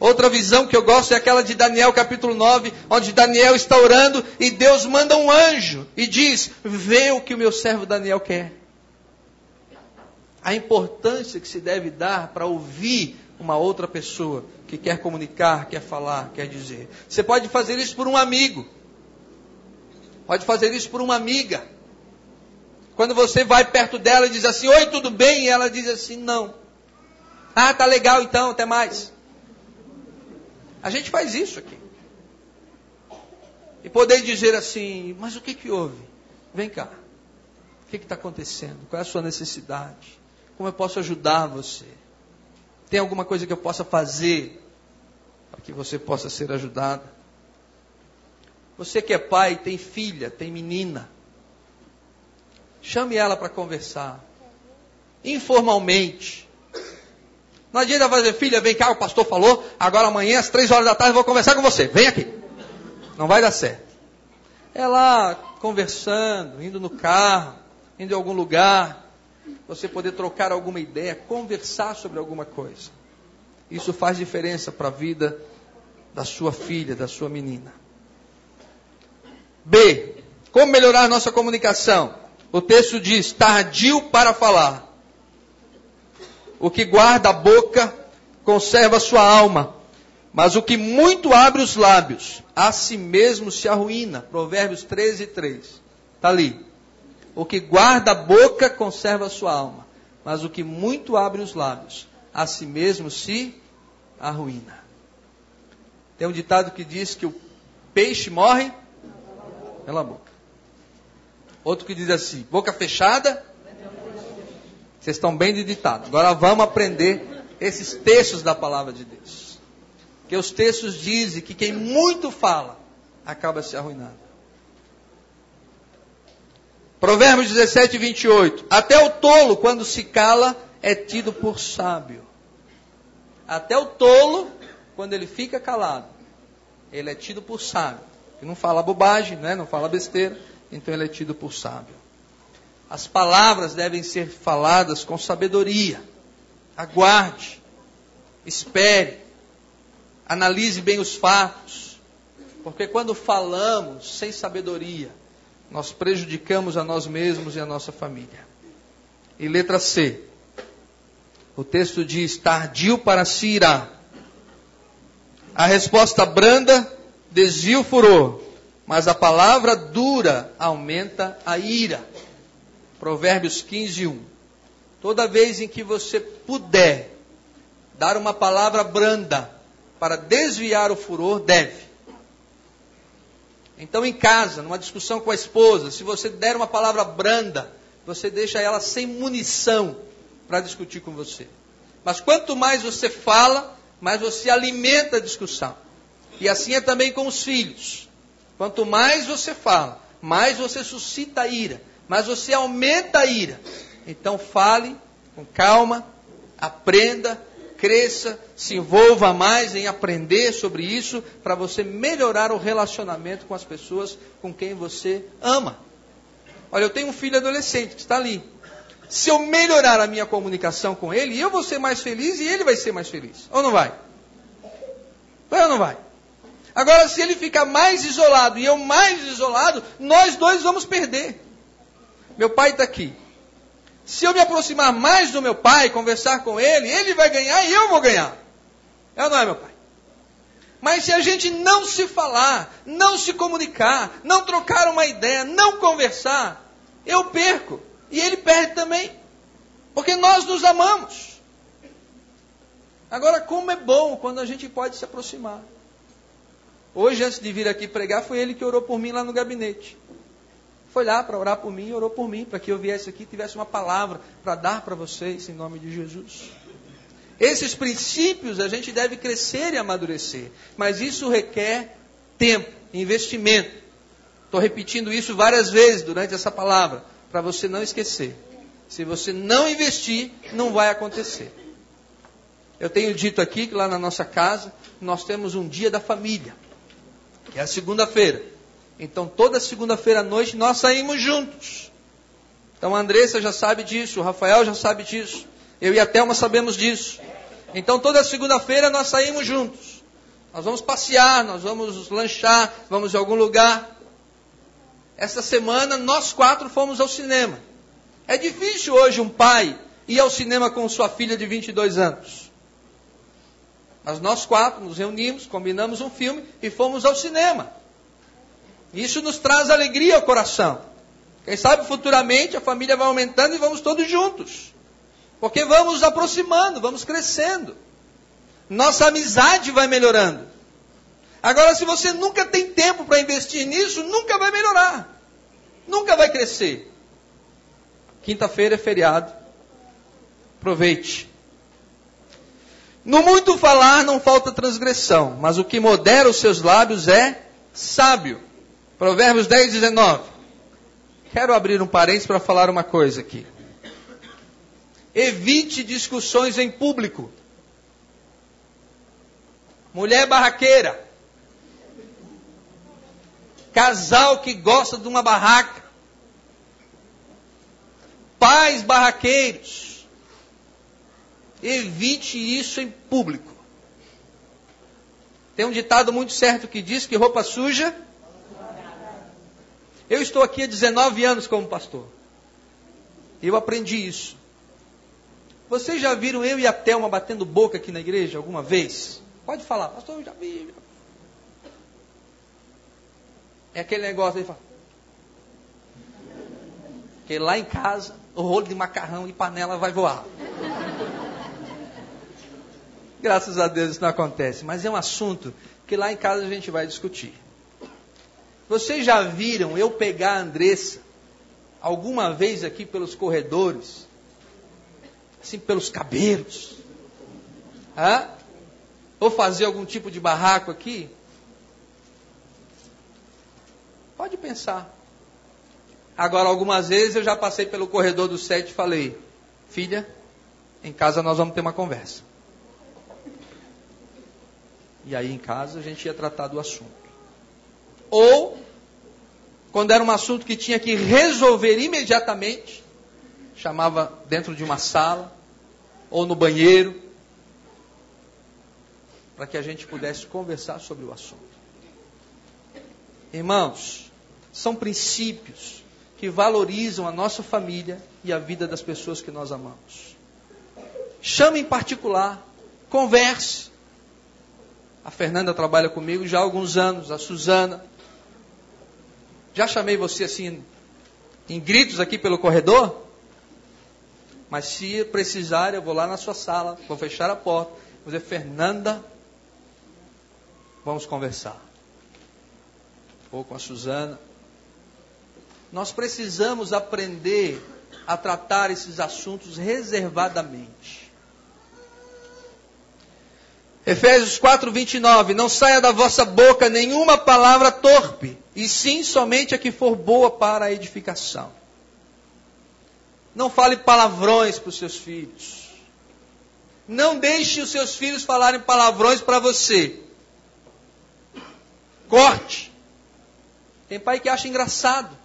Outra visão que eu gosto é aquela de Daniel capítulo 9, onde Daniel está orando e Deus manda um anjo e diz: Vê o que o meu servo Daniel quer. A importância que se deve dar para ouvir uma outra pessoa que quer comunicar, quer falar, quer dizer. Você pode fazer isso por um amigo, pode fazer isso por uma amiga. Quando você vai perto dela e diz assim: Oi, tudo bem? E ela diz assim: Não. Ah, tá legal então, até mais. A gente faz isso aqui. E poder dizer assim: Mas o que, que houve? Vem cá. O que está acontecendo? Qual é a sua necessidade? Como eu posso ajudar você? Tem alguma coisa que eu possa fazer para que você possa ser ajudada? Você que é pai, tem filha, tem menina. Chame ela para conversar. Informalmente. Não adianta fazer, filha, vem cá, o pastor falou, agora amanhã às três horas da tarde eu vou conversar com você. Vem aqui. Não vai dar certo. É lá conversando, indo no carro, indo em algum lugar, você poder trocar alguma ideia, conversar sobre alguma coisa. Isso faz diferença para a vida da sua filha, da sua menina. B. Como melhorar nossa comunicação? O texto diz: tardio para falar. O que guarda a boca conserva sua alma, mas o que muito abre os lábios, a si mesmo se arruína. Provérbios 13, 3. Está ali. O que guarda a boca conserva sua alma, mas o que muito abre os lábios, a si mesmo se arruína. Tem um ditado que diz que o peixe morre pela boca. Outro que diz assim: boca fechada. Vocês estão bem de ditado. Agora vamos aprender esses textos da palavra de Deus. Que os textos dizem que quem muito fala acaba se arruinando. Provérbios 17, 28. Até o tolo, quando se cala, é tido por sábio. Até o tolo, quando ele fica calado, ele é tido por sábio. Ele não fala bobagem, né? não fala besteira, então ele é tido por sábio. As palavras devem ser faladas com sabedoria. Aguarde, espere, analise bem os fatos, porque quando falamos sem sabedoria, nós prejudicamos a nós mesmos e a nossa família. E letra C. O texto diz: tardio para se irá. A resposta branda desvia o furor, mas a palavra dura aumenta a ira. Provérbios 15, 1. Toda vez em que você puder dar uma palavra branda para desviar o furor, deve. Então, em casa, numa discussão com a esposa, se você der uma palavra branda, você deixa ela sem munição para discutir com você. Mas quanto mais você fala, mais você alimenta a discussão. E assim é também com os filhos. Quanto mais você fala, mais você suscita ira, mais você aumenta a ira. Então fale com calma, aprenda, cresça, se envolva mais em aprender sobre isso, para você melhorar o relacionamento com as pessoas com quem você ama. Olha, eu tenho um filho adolescente que está ali. Se eu melhorar a minha comunicação com ele, eu vou ser mais feliz e ele vai ser mais feliz. Ou não vai? Vai ou não vai? Agora, se ele ficar mais isolado e eu mais isolado, nós dois vamos perder. Meu pai está aqui. Se eu me aproximar mais do meu pai, conversar com ele, ele vai ganhar e eu vou ganhar. É ou não é, meu pai? Mas se a gente não se falar, não se comunicar, não trocar uma ideia, não conversar, eu perco. E ele perde também. Porque nós nos amamos. Agora, como é bom quando a gente pode se aproximar. Hoje, antes de vir aqui pregar, foi ele que orou por mim lá no gabinete foi lá para orar por mim, orou por mim, para que eu viesse aqui e tivesse uma palavra para dar para vocês em nome de Jesus. Esses princípios a gente deve crescer e amadurecer, mas isso requer tempo, investimento. Estou repetindo isso várias vezes durante essa palavra, para você não esquecer. Se você não investir, não vai acontecer. Eu tenho dito aqui que lá na nossa casa nós temos um dia da família, que é a segunda-feira. Então, toda segunda-feira à noite nós saímos juntos. Então, a Andressa já sabe disso, o Rafael já sabe disso, eu e a Thelma sabemos disso. Então, toda segunda-feira nós saímos juntos. Nós vamos passear, nós vamos lanchar, vamos em algum lugar. Essa semana nós quatro fomos ao cinema. É difícil hoje um pai ir ao cinema com sua filha de 22 anos. Mas nós quatro nos reunimos, combinamos um filme e fomos ao cinema. Isso nos traz alegria ao coração. Quem sabe futuramente a família vai aumentando e vamos todos juntos. Porque vamos aproximando, vamos crescendo. Nossa amizade vai melhorando. Agora, se você nunca tem tempo para investir nisso, nunca vai melhorar. Nunca vai crescer. Quinta-feira é feriado. Aproveite. No muito falar não falta transgressão, mas o que modera os seus lábios é sábio. Provérbios 10, 19. Quero abrir um parênteses para falar uma coisa aqui. Evite discussões em público. Mulher barraqueira. Casal que gosta de uma barraca. Pais barraqueiros. Evite isso em público. Tem um ditado muito certo que diz que roupa suja. Eu estou aqui há 19 anos como pastor. Eu aprendi isso. Vocês já viram eu e a Thelma batendo boca aqui na igreja alguma vez? Pode falar, pastor, já vi. É aquele negócio aí, fala. Que lá em casa, o rolo de macarrão e panela vai voar. Graças a Deus isso não acontece, mas é um assunto que lá em casa a gente vai discutir. Vocês já viram eu pegar a Andressa alguma vez aqui pelos corredores, assim pelos cabelos? Hã? Ou fazer algum tipo de barraco aqui? Pode pensar. Agora, algumas vezes eu já passei pelo corredor do sete e falei: Filha, em casa nós vamos ter uma conversa. E aí em casa a gente ia tratar do assunto. Ou, quando era um assunto que tinha que resolver imediatamente, chamava dentro de uma sala, ou no banheiro, para que a gente pudesse conversar sobre o assunto. Irmãos, são princípios que valorizam a nossa família e a vida das pessoas que nós amamos. Chame em particular, converse. A Fernanda trabalha comigo já há alguns anos, a Suzana. Já chamei você assim em gritos aqui pelo corredor? Mas se precisar, eu vou lá na sua sala, vou fechar a porta, vou dizer, Fernanda, vamos conversar ou com a Suzana. Nós precisamos aprender a tratar esses assuntos reservadamente. Efésios 4, 29. Não saia da vossa boca nenhuma palavra torpe, e sim somente a que for boa para a edificação. Não fale palavrões para os seus filhos. Não deixe os seus filhos falarem palavrões para você. Corte. Tem pai que acha engraçado.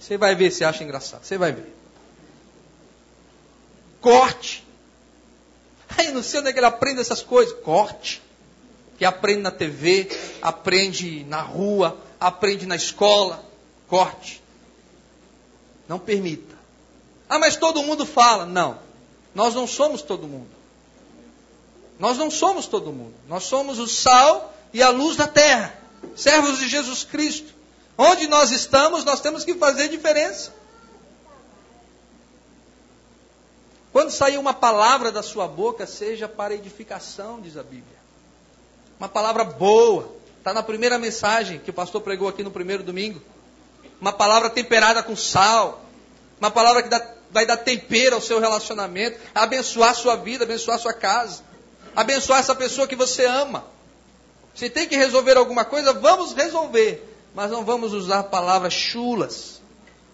Você vai ver se acha engraçado. Você vai ver. Corte. Aí não sei onde é que ele aprende essas coisas. Corte. Que aprende na TV, aprende na rua, aprende na escola. Corte. Não permita. Ah, mas todo mundo fala. Não. Nós não somos todo mundo. Nós não somos todo mundo. Nós somos o sal e a luz da terra. Servos de Jesus Cristo. Onde nós estamos, nós temos que fazer diferença. Quando sair uma palavra da sua boca, seja para edificação, diz a Bíblia. Uma palavra boa. Está na primeira mensagem que o pastor pregou aqui no primeiro domingo. Uma palavra temperada com sal. Uma palavra que dá, vai dar tempero ao seu relacionamento. Abençoar sua vida, abençoar sua casa. Abençoar essa pessoa que você ama. Se tem que resolver alguma coisa, vamos resolver mas não vamos usar palavras chulas,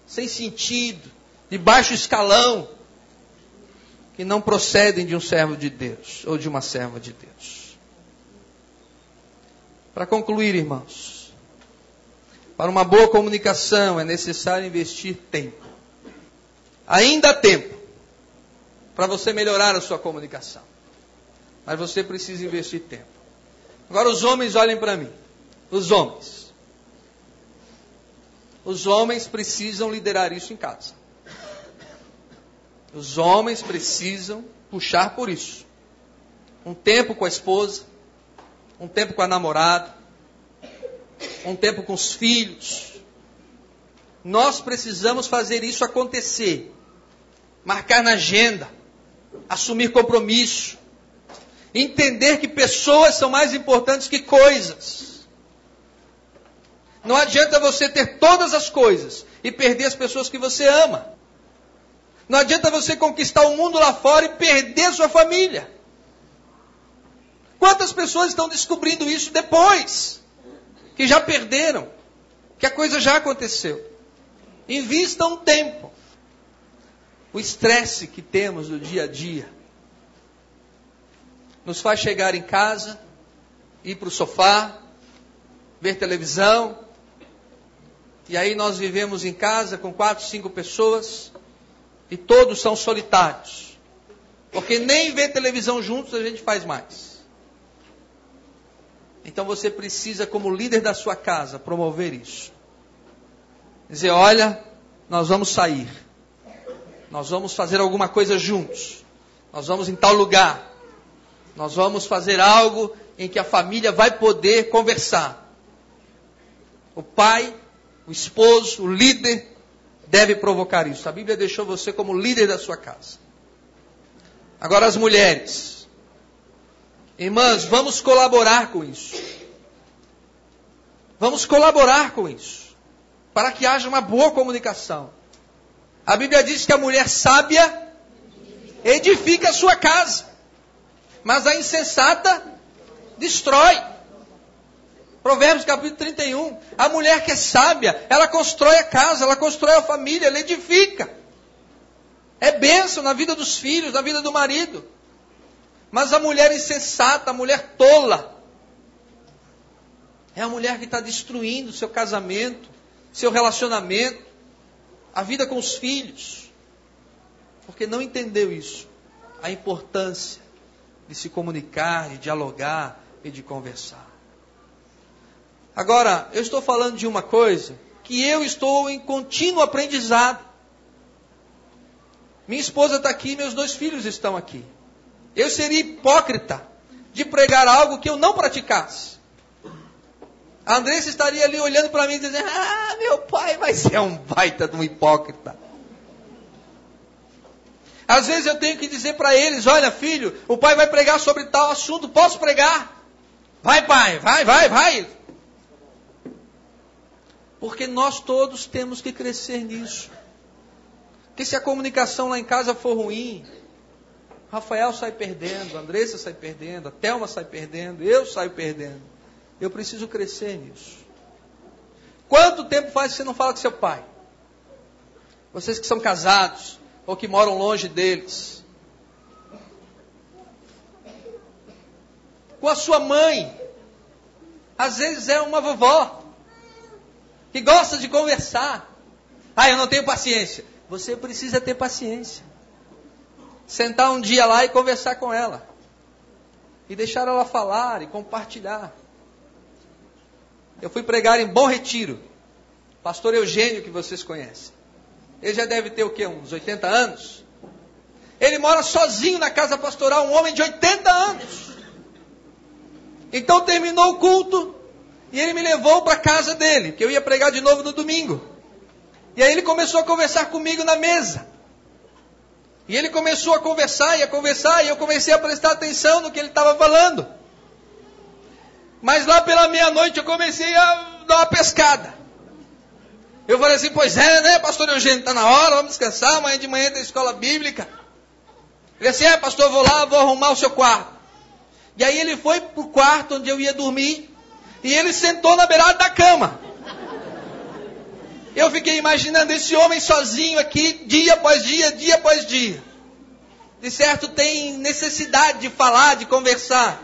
sem sentido, de baixo escalão, que não procedem de um servo de Deus ou de uma serva de Deus. Para concluir, irmãos, para uma boa comunicação é necessário investir tempo. Ainda há tempo para você melhorar a sua comunicação. Mas você precisa investir tempo. Agora os homens olhem para mim. Os homens. Os homens precisam liderar isso em casa. Os homens precisam puxar por isso. Um tempo com a esposa, um tempo com a namorada, um tempo com os filhos. Nós precisamos fazer isso acontecer. Marcar na agenda, assumir compromisso, entender que pessoas são mais importantes que coisas. Não adianta você ter todas as coisas e perder as pessoas que você ama. Não adianta você conquistar o mundo lá fora e perder sua família. Quantas pessoas estão descobrindo isso depois? Que já perderam, que a coisa já aconteceu. Invista um tempo. O estresse que temos no dia a dia nos faz chegar em casa, ir para o sofá, ver televisão, e aí nós vivemos em casa com quatro, cinco pessoas, e todos são solitários. Porque nem ver televisão juntos a gente faz mais. Então você precisa, como líder da sua casa, promover isso. Dizer: olha, nós vamos sair. Nós vamos fazer alguma coisa juntos. Nós vamos em tal lugar. Nós vamos fazer algo em que a família vai poder conversar. O pai, o esposo, o líder deve provocar isso. A Bíblia deixou você como líder da sua casa. Agora as mulheres. Irmãs, vamos colaborar com isso. Vamos colaborar com isso. Para que haja uma boa comunicação. A Bíblia diz que a mulher sábia edifica a sua casa. Mas a insensata destrói. Provérbios capítulo 31. A mulher que é sábia, ela constrói a casa, ela constrói a família, ela edifica. É bênção na vida dos filhos, na vida do marido. Mas a mulher insensata, a mulher tola, é a mulher que está destruindo seu casamento, seu relacionamento, a vida com os filhos. Porque não entendeu isso. A importância de se comunicar, de dialogar e de conversar. Agora, eu estou falando de uma coisa que eu estou em contínuo aprendizado. Minha esposa está aqui, meus dois filhos estão aqui. Eu seria hipócrita de pregar algo que eu não praticasse. A Andressa estaria ali olhando para mim e dizendo: Ah, meu pai vai ser um baita de um hipócrita. Às vezes eu tenho que dizer para eles: olha, filho, o pai vai pregar sobre tal assunto, posso pregar? Vai, pai, vai, vai, vai. Porque nós todos temos que crescer nisso. Porque se a comunicação lá em casa for ruim, Rafael sai perdendo, Andressa sai perdendo, a Thelma sai perdendo, eu saio perdendo. Eu preciso crescer nisso. Quanto tempo faz que você não fala com seu pai? Vocês que são casados, ou que moram longe deles. Com a sua mãe. Às vezes é uma vovó que gosta de conversar. Ah, eu não tenho paciência. Você precisa ter paciência. Sentar um dia lá e conversar com ela. E deixar ela falar e compartilhar. Eu fui pregar em Bom Retiro. Pastor Eugênio, que vocês conhecem. Ele já deve ter o quê? Uns 80 anos? Ele mora sozinho na casa pastoral, um homem de 80 anos. Então terminou o culto e ele me levou para a casa dele, que eu ia pregar de novo no domingo. E aí ele começou a conversar comigo na mesa. E ele começou a conversar e a conversar, e eu comecei a prestar atenção no que ele estava falando. Mas lá pela meia-noite eu comecei a dar uma pescada. Eu falei assim, pois é, né, pastor Eugênio, está na hora, vamos descansar, amanhã de manhã tem escola bíblica. Ele disse, é, pastor, vou lá, vou arrumar o seu quarto. E aí ele foi para o quarto onde eu ia dormir, e ele sentou na beirada da cama. Eu fiquei imaginando esse homem sozinho aqui, dia após dia, dia após dia. De certo tem necessidade de falar, de conversar.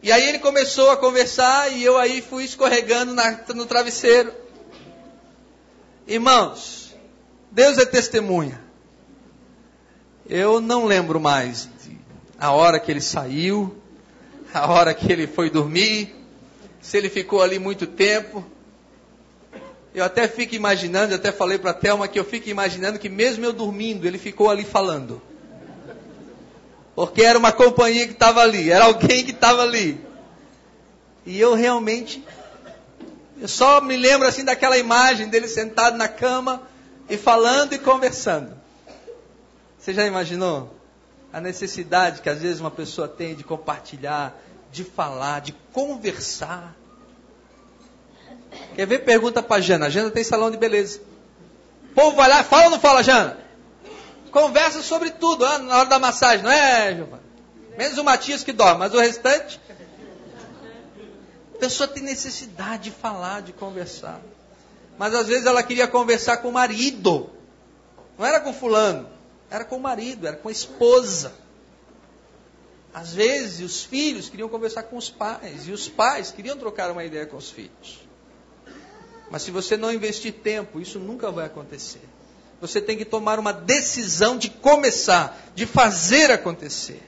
E aí ele começou a conversar e eu aí fui escorregando na, no travesseiro. Irmãos, Deus é testemunha. Eu não lembro mais a hora que ele saiu, a hora que ele foi dormir, se ele ficou ali muito tempo. Eu até fico imaginando, até falei para a Thelma que eu fico imaginando que mesmo eu dormindo, ele ficou ali falando. Porque era uma companhia que estava ali, era alguém que estava ali. E eu realmente eu só me lembro assim daquela imagem dele sentado na cama e falando e conversando. Você já imaginou a necessidade que às vezes uma pessoa tem de compartilhar, de falar, de conversar? Quer ver? Pergunta para a Jana. A Jana tem salão de beleza. O povo vai lá, fala ou não fala, Jana? Conversa sobre tudo, ah, na hora da massagem, não é, Giovana? Menos o Matias que dorme, mas o restante. A pessoa tem necessidade de falar, de conversar. Mas às vezes ela queria conversar com o marido. Não era com fulano, era com o marido, era com a esposa. Às vezes os filhos queriam conversar com os pais, e os pais queriam trocar uma ideia com os filhos. Mas se você não investir tempo, isso nunca vai acontecer. Você tem que tomar uma decisão de começar, de fazer acontecer.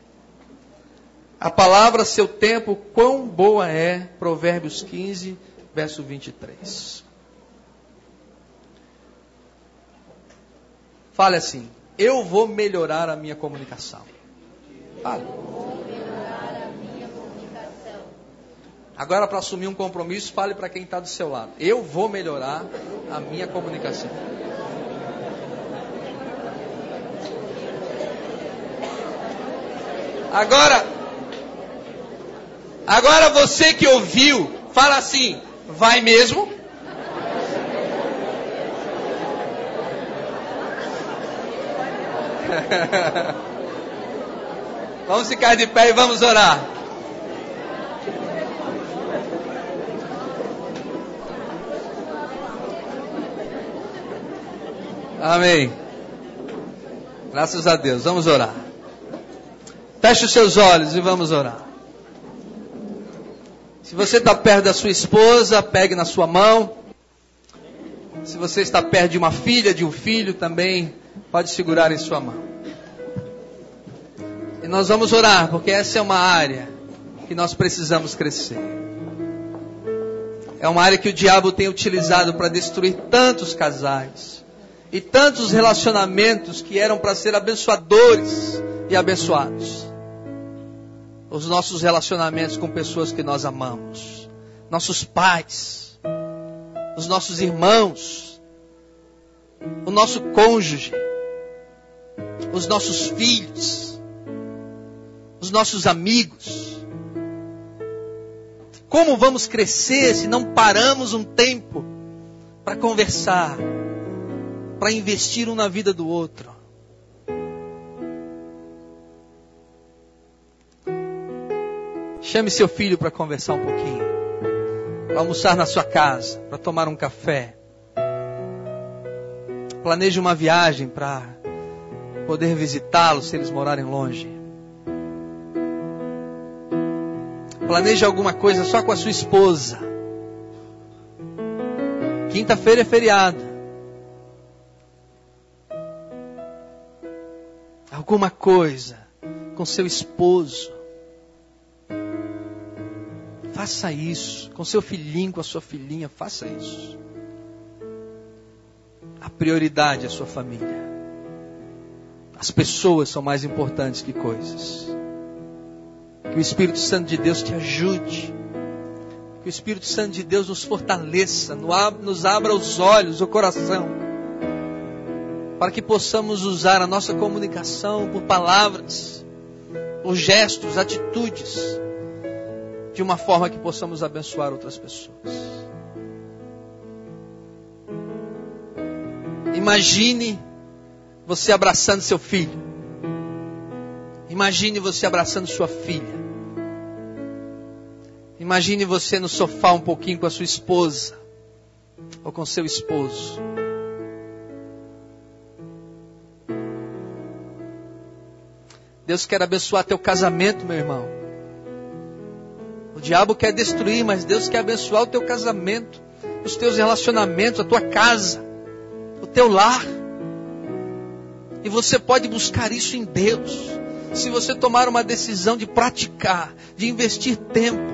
A palavra seu tempo, quão boa é, Provérbios 15, verso 23. Fale assim: Eu vou melhorar a minha comunicação. Fale. Agora, para assumir um compromisso, fale para quem está do seu lado. Eu vou melhorar a minha comunicação. Agora, Agora você que ouviu, fala assim: vai mesmo? (laughs) vamos ficar de pé e vamos orar. Amém. Graças a Deus. Vamos orar. Feche os seus olhos e vamos orar. Se você está perto da sua esposa, pegue na sua mão. Se você está perto de uma filha, de um filho, também pode segurar em sua mão. E nós vamos orar, porque essa é uma área que nós precisamos crescer. É uma área que o diabo tem utilizado para destruir tantos casais e tantos relacionamentos que eram para ser abençoadores e abençoados. Os nossos relacionamentos com pessoas que nós amamos, nossos pais, os nossos irmãos, o nosso cônjuge, os nossos filhos, os nossos amigos. Como vamos crescer se não paramos um tempo para conversar, para investir um na vida do outro? Chame seu filho para conversar um pouquinho. Para almoçar na sua casa, para tomar um café. Planeje uma viagem para poder visitá-los se eles morarem longe. Planeje alguma coisa só com a sua esposa. Quinta-feira é feriado. Alguma coisa com seu esposo. Faça isso. Com seu filhinho, com a sua filhinha, faça isso. A prioridade é a sua família. As pessoas são mais importantes que coisas. Que o Espírito Santo de Deus te ajude. Que o Espírito Santo de Deus nos fortaleça, nos abra os olhos, o coração, para que possamos usar a nossa comunicação por palavras, por gestos, atitudes de uma forma que possamos abençoar outras pessoas. Imagine você abraçando seu filho. Imagine você abraçando sua filha. Imagine você no sofá um pouquinho com a sua esposa ou com seu esposo. Deus quer abençoar teu casamento, meu irmão. O diabo quer destruir, mas Deus quer abençoar o teu casamento, os teus relacionamentos, a tua casa, o teu lar. E você pode buscar isso em Deus. Se você tomar uma decisão de praticar, de investir tempo,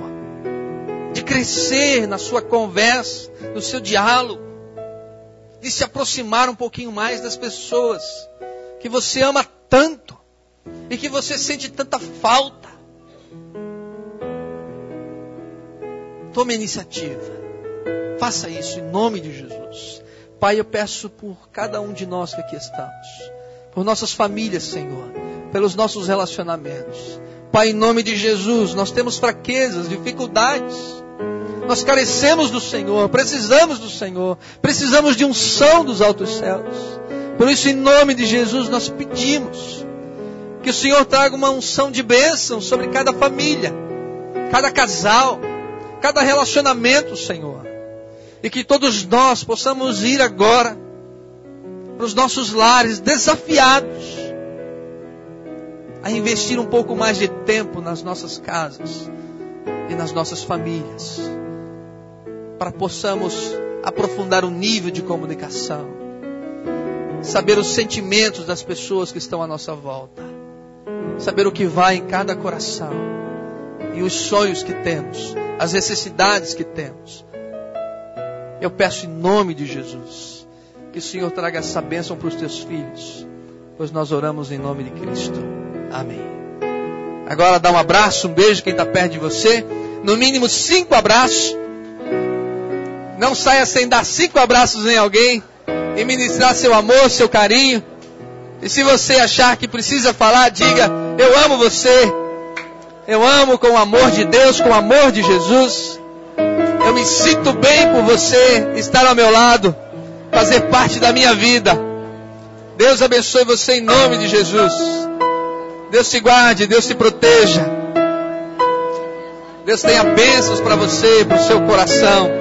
de crescer na sua conversa, no seu diálogo, de se aproximar um pouquinho mais das pessoas que você ama tanto e que você sente tanta falta. Tome a iniciativa. Faça isso em nome de Jesus. Pai, eu peço por cada um de nós que aqui estamos, por nossas famílias, Senhor, pelos nossos relacionamentos. Pai, em nome de Jesus, nós temos fraquezas, dificuldades. Nós carecemos do Senhor, precisamos do Senhor, precisamos de unção dos altos céus. Por isso, em nome de Jesus, nós pedimos que o Senhor traga uma unção de bênção sobre cada família, cada casal, cada relacionamento, Senhor. E que todos nós possamos ir agora para os nossos lares desafiados a investir um pouco mais de tempo nas nossas casas e nas nossas famílias, para possamos aprofundar o nível de comunicação, saber os sentimentos das pessoas que estão à nossa volta, saber o que vai em cada coração e os sonhos que temos, as necessidades que temos. Eu peço em nome de Jesus que o Senhor traga essa bênção para os teus filhos, pois nós oramos em nome de Cristo. Amém. Agora dá um abraço, um beijo quem está perto de você. No mínimo cinco abraços. Não saia sem dar cinco abraços em alguém e ministrar seu amor, seu carinho. E se você achar que precisa falar, diga: Eu amo você. Eu amo com o amor de Deus, com o amor de Jesus. Eu me sinto bem por você estar ao meu lado, fazer parte da minha vida. Deus abençoe você em nome de Jesus. Deus te guarde, Deus te proteja. Deus tenha bênçãos para você, para o seu coração,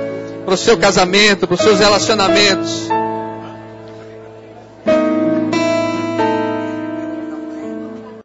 para o seu casamento, para os seus relacionamentos.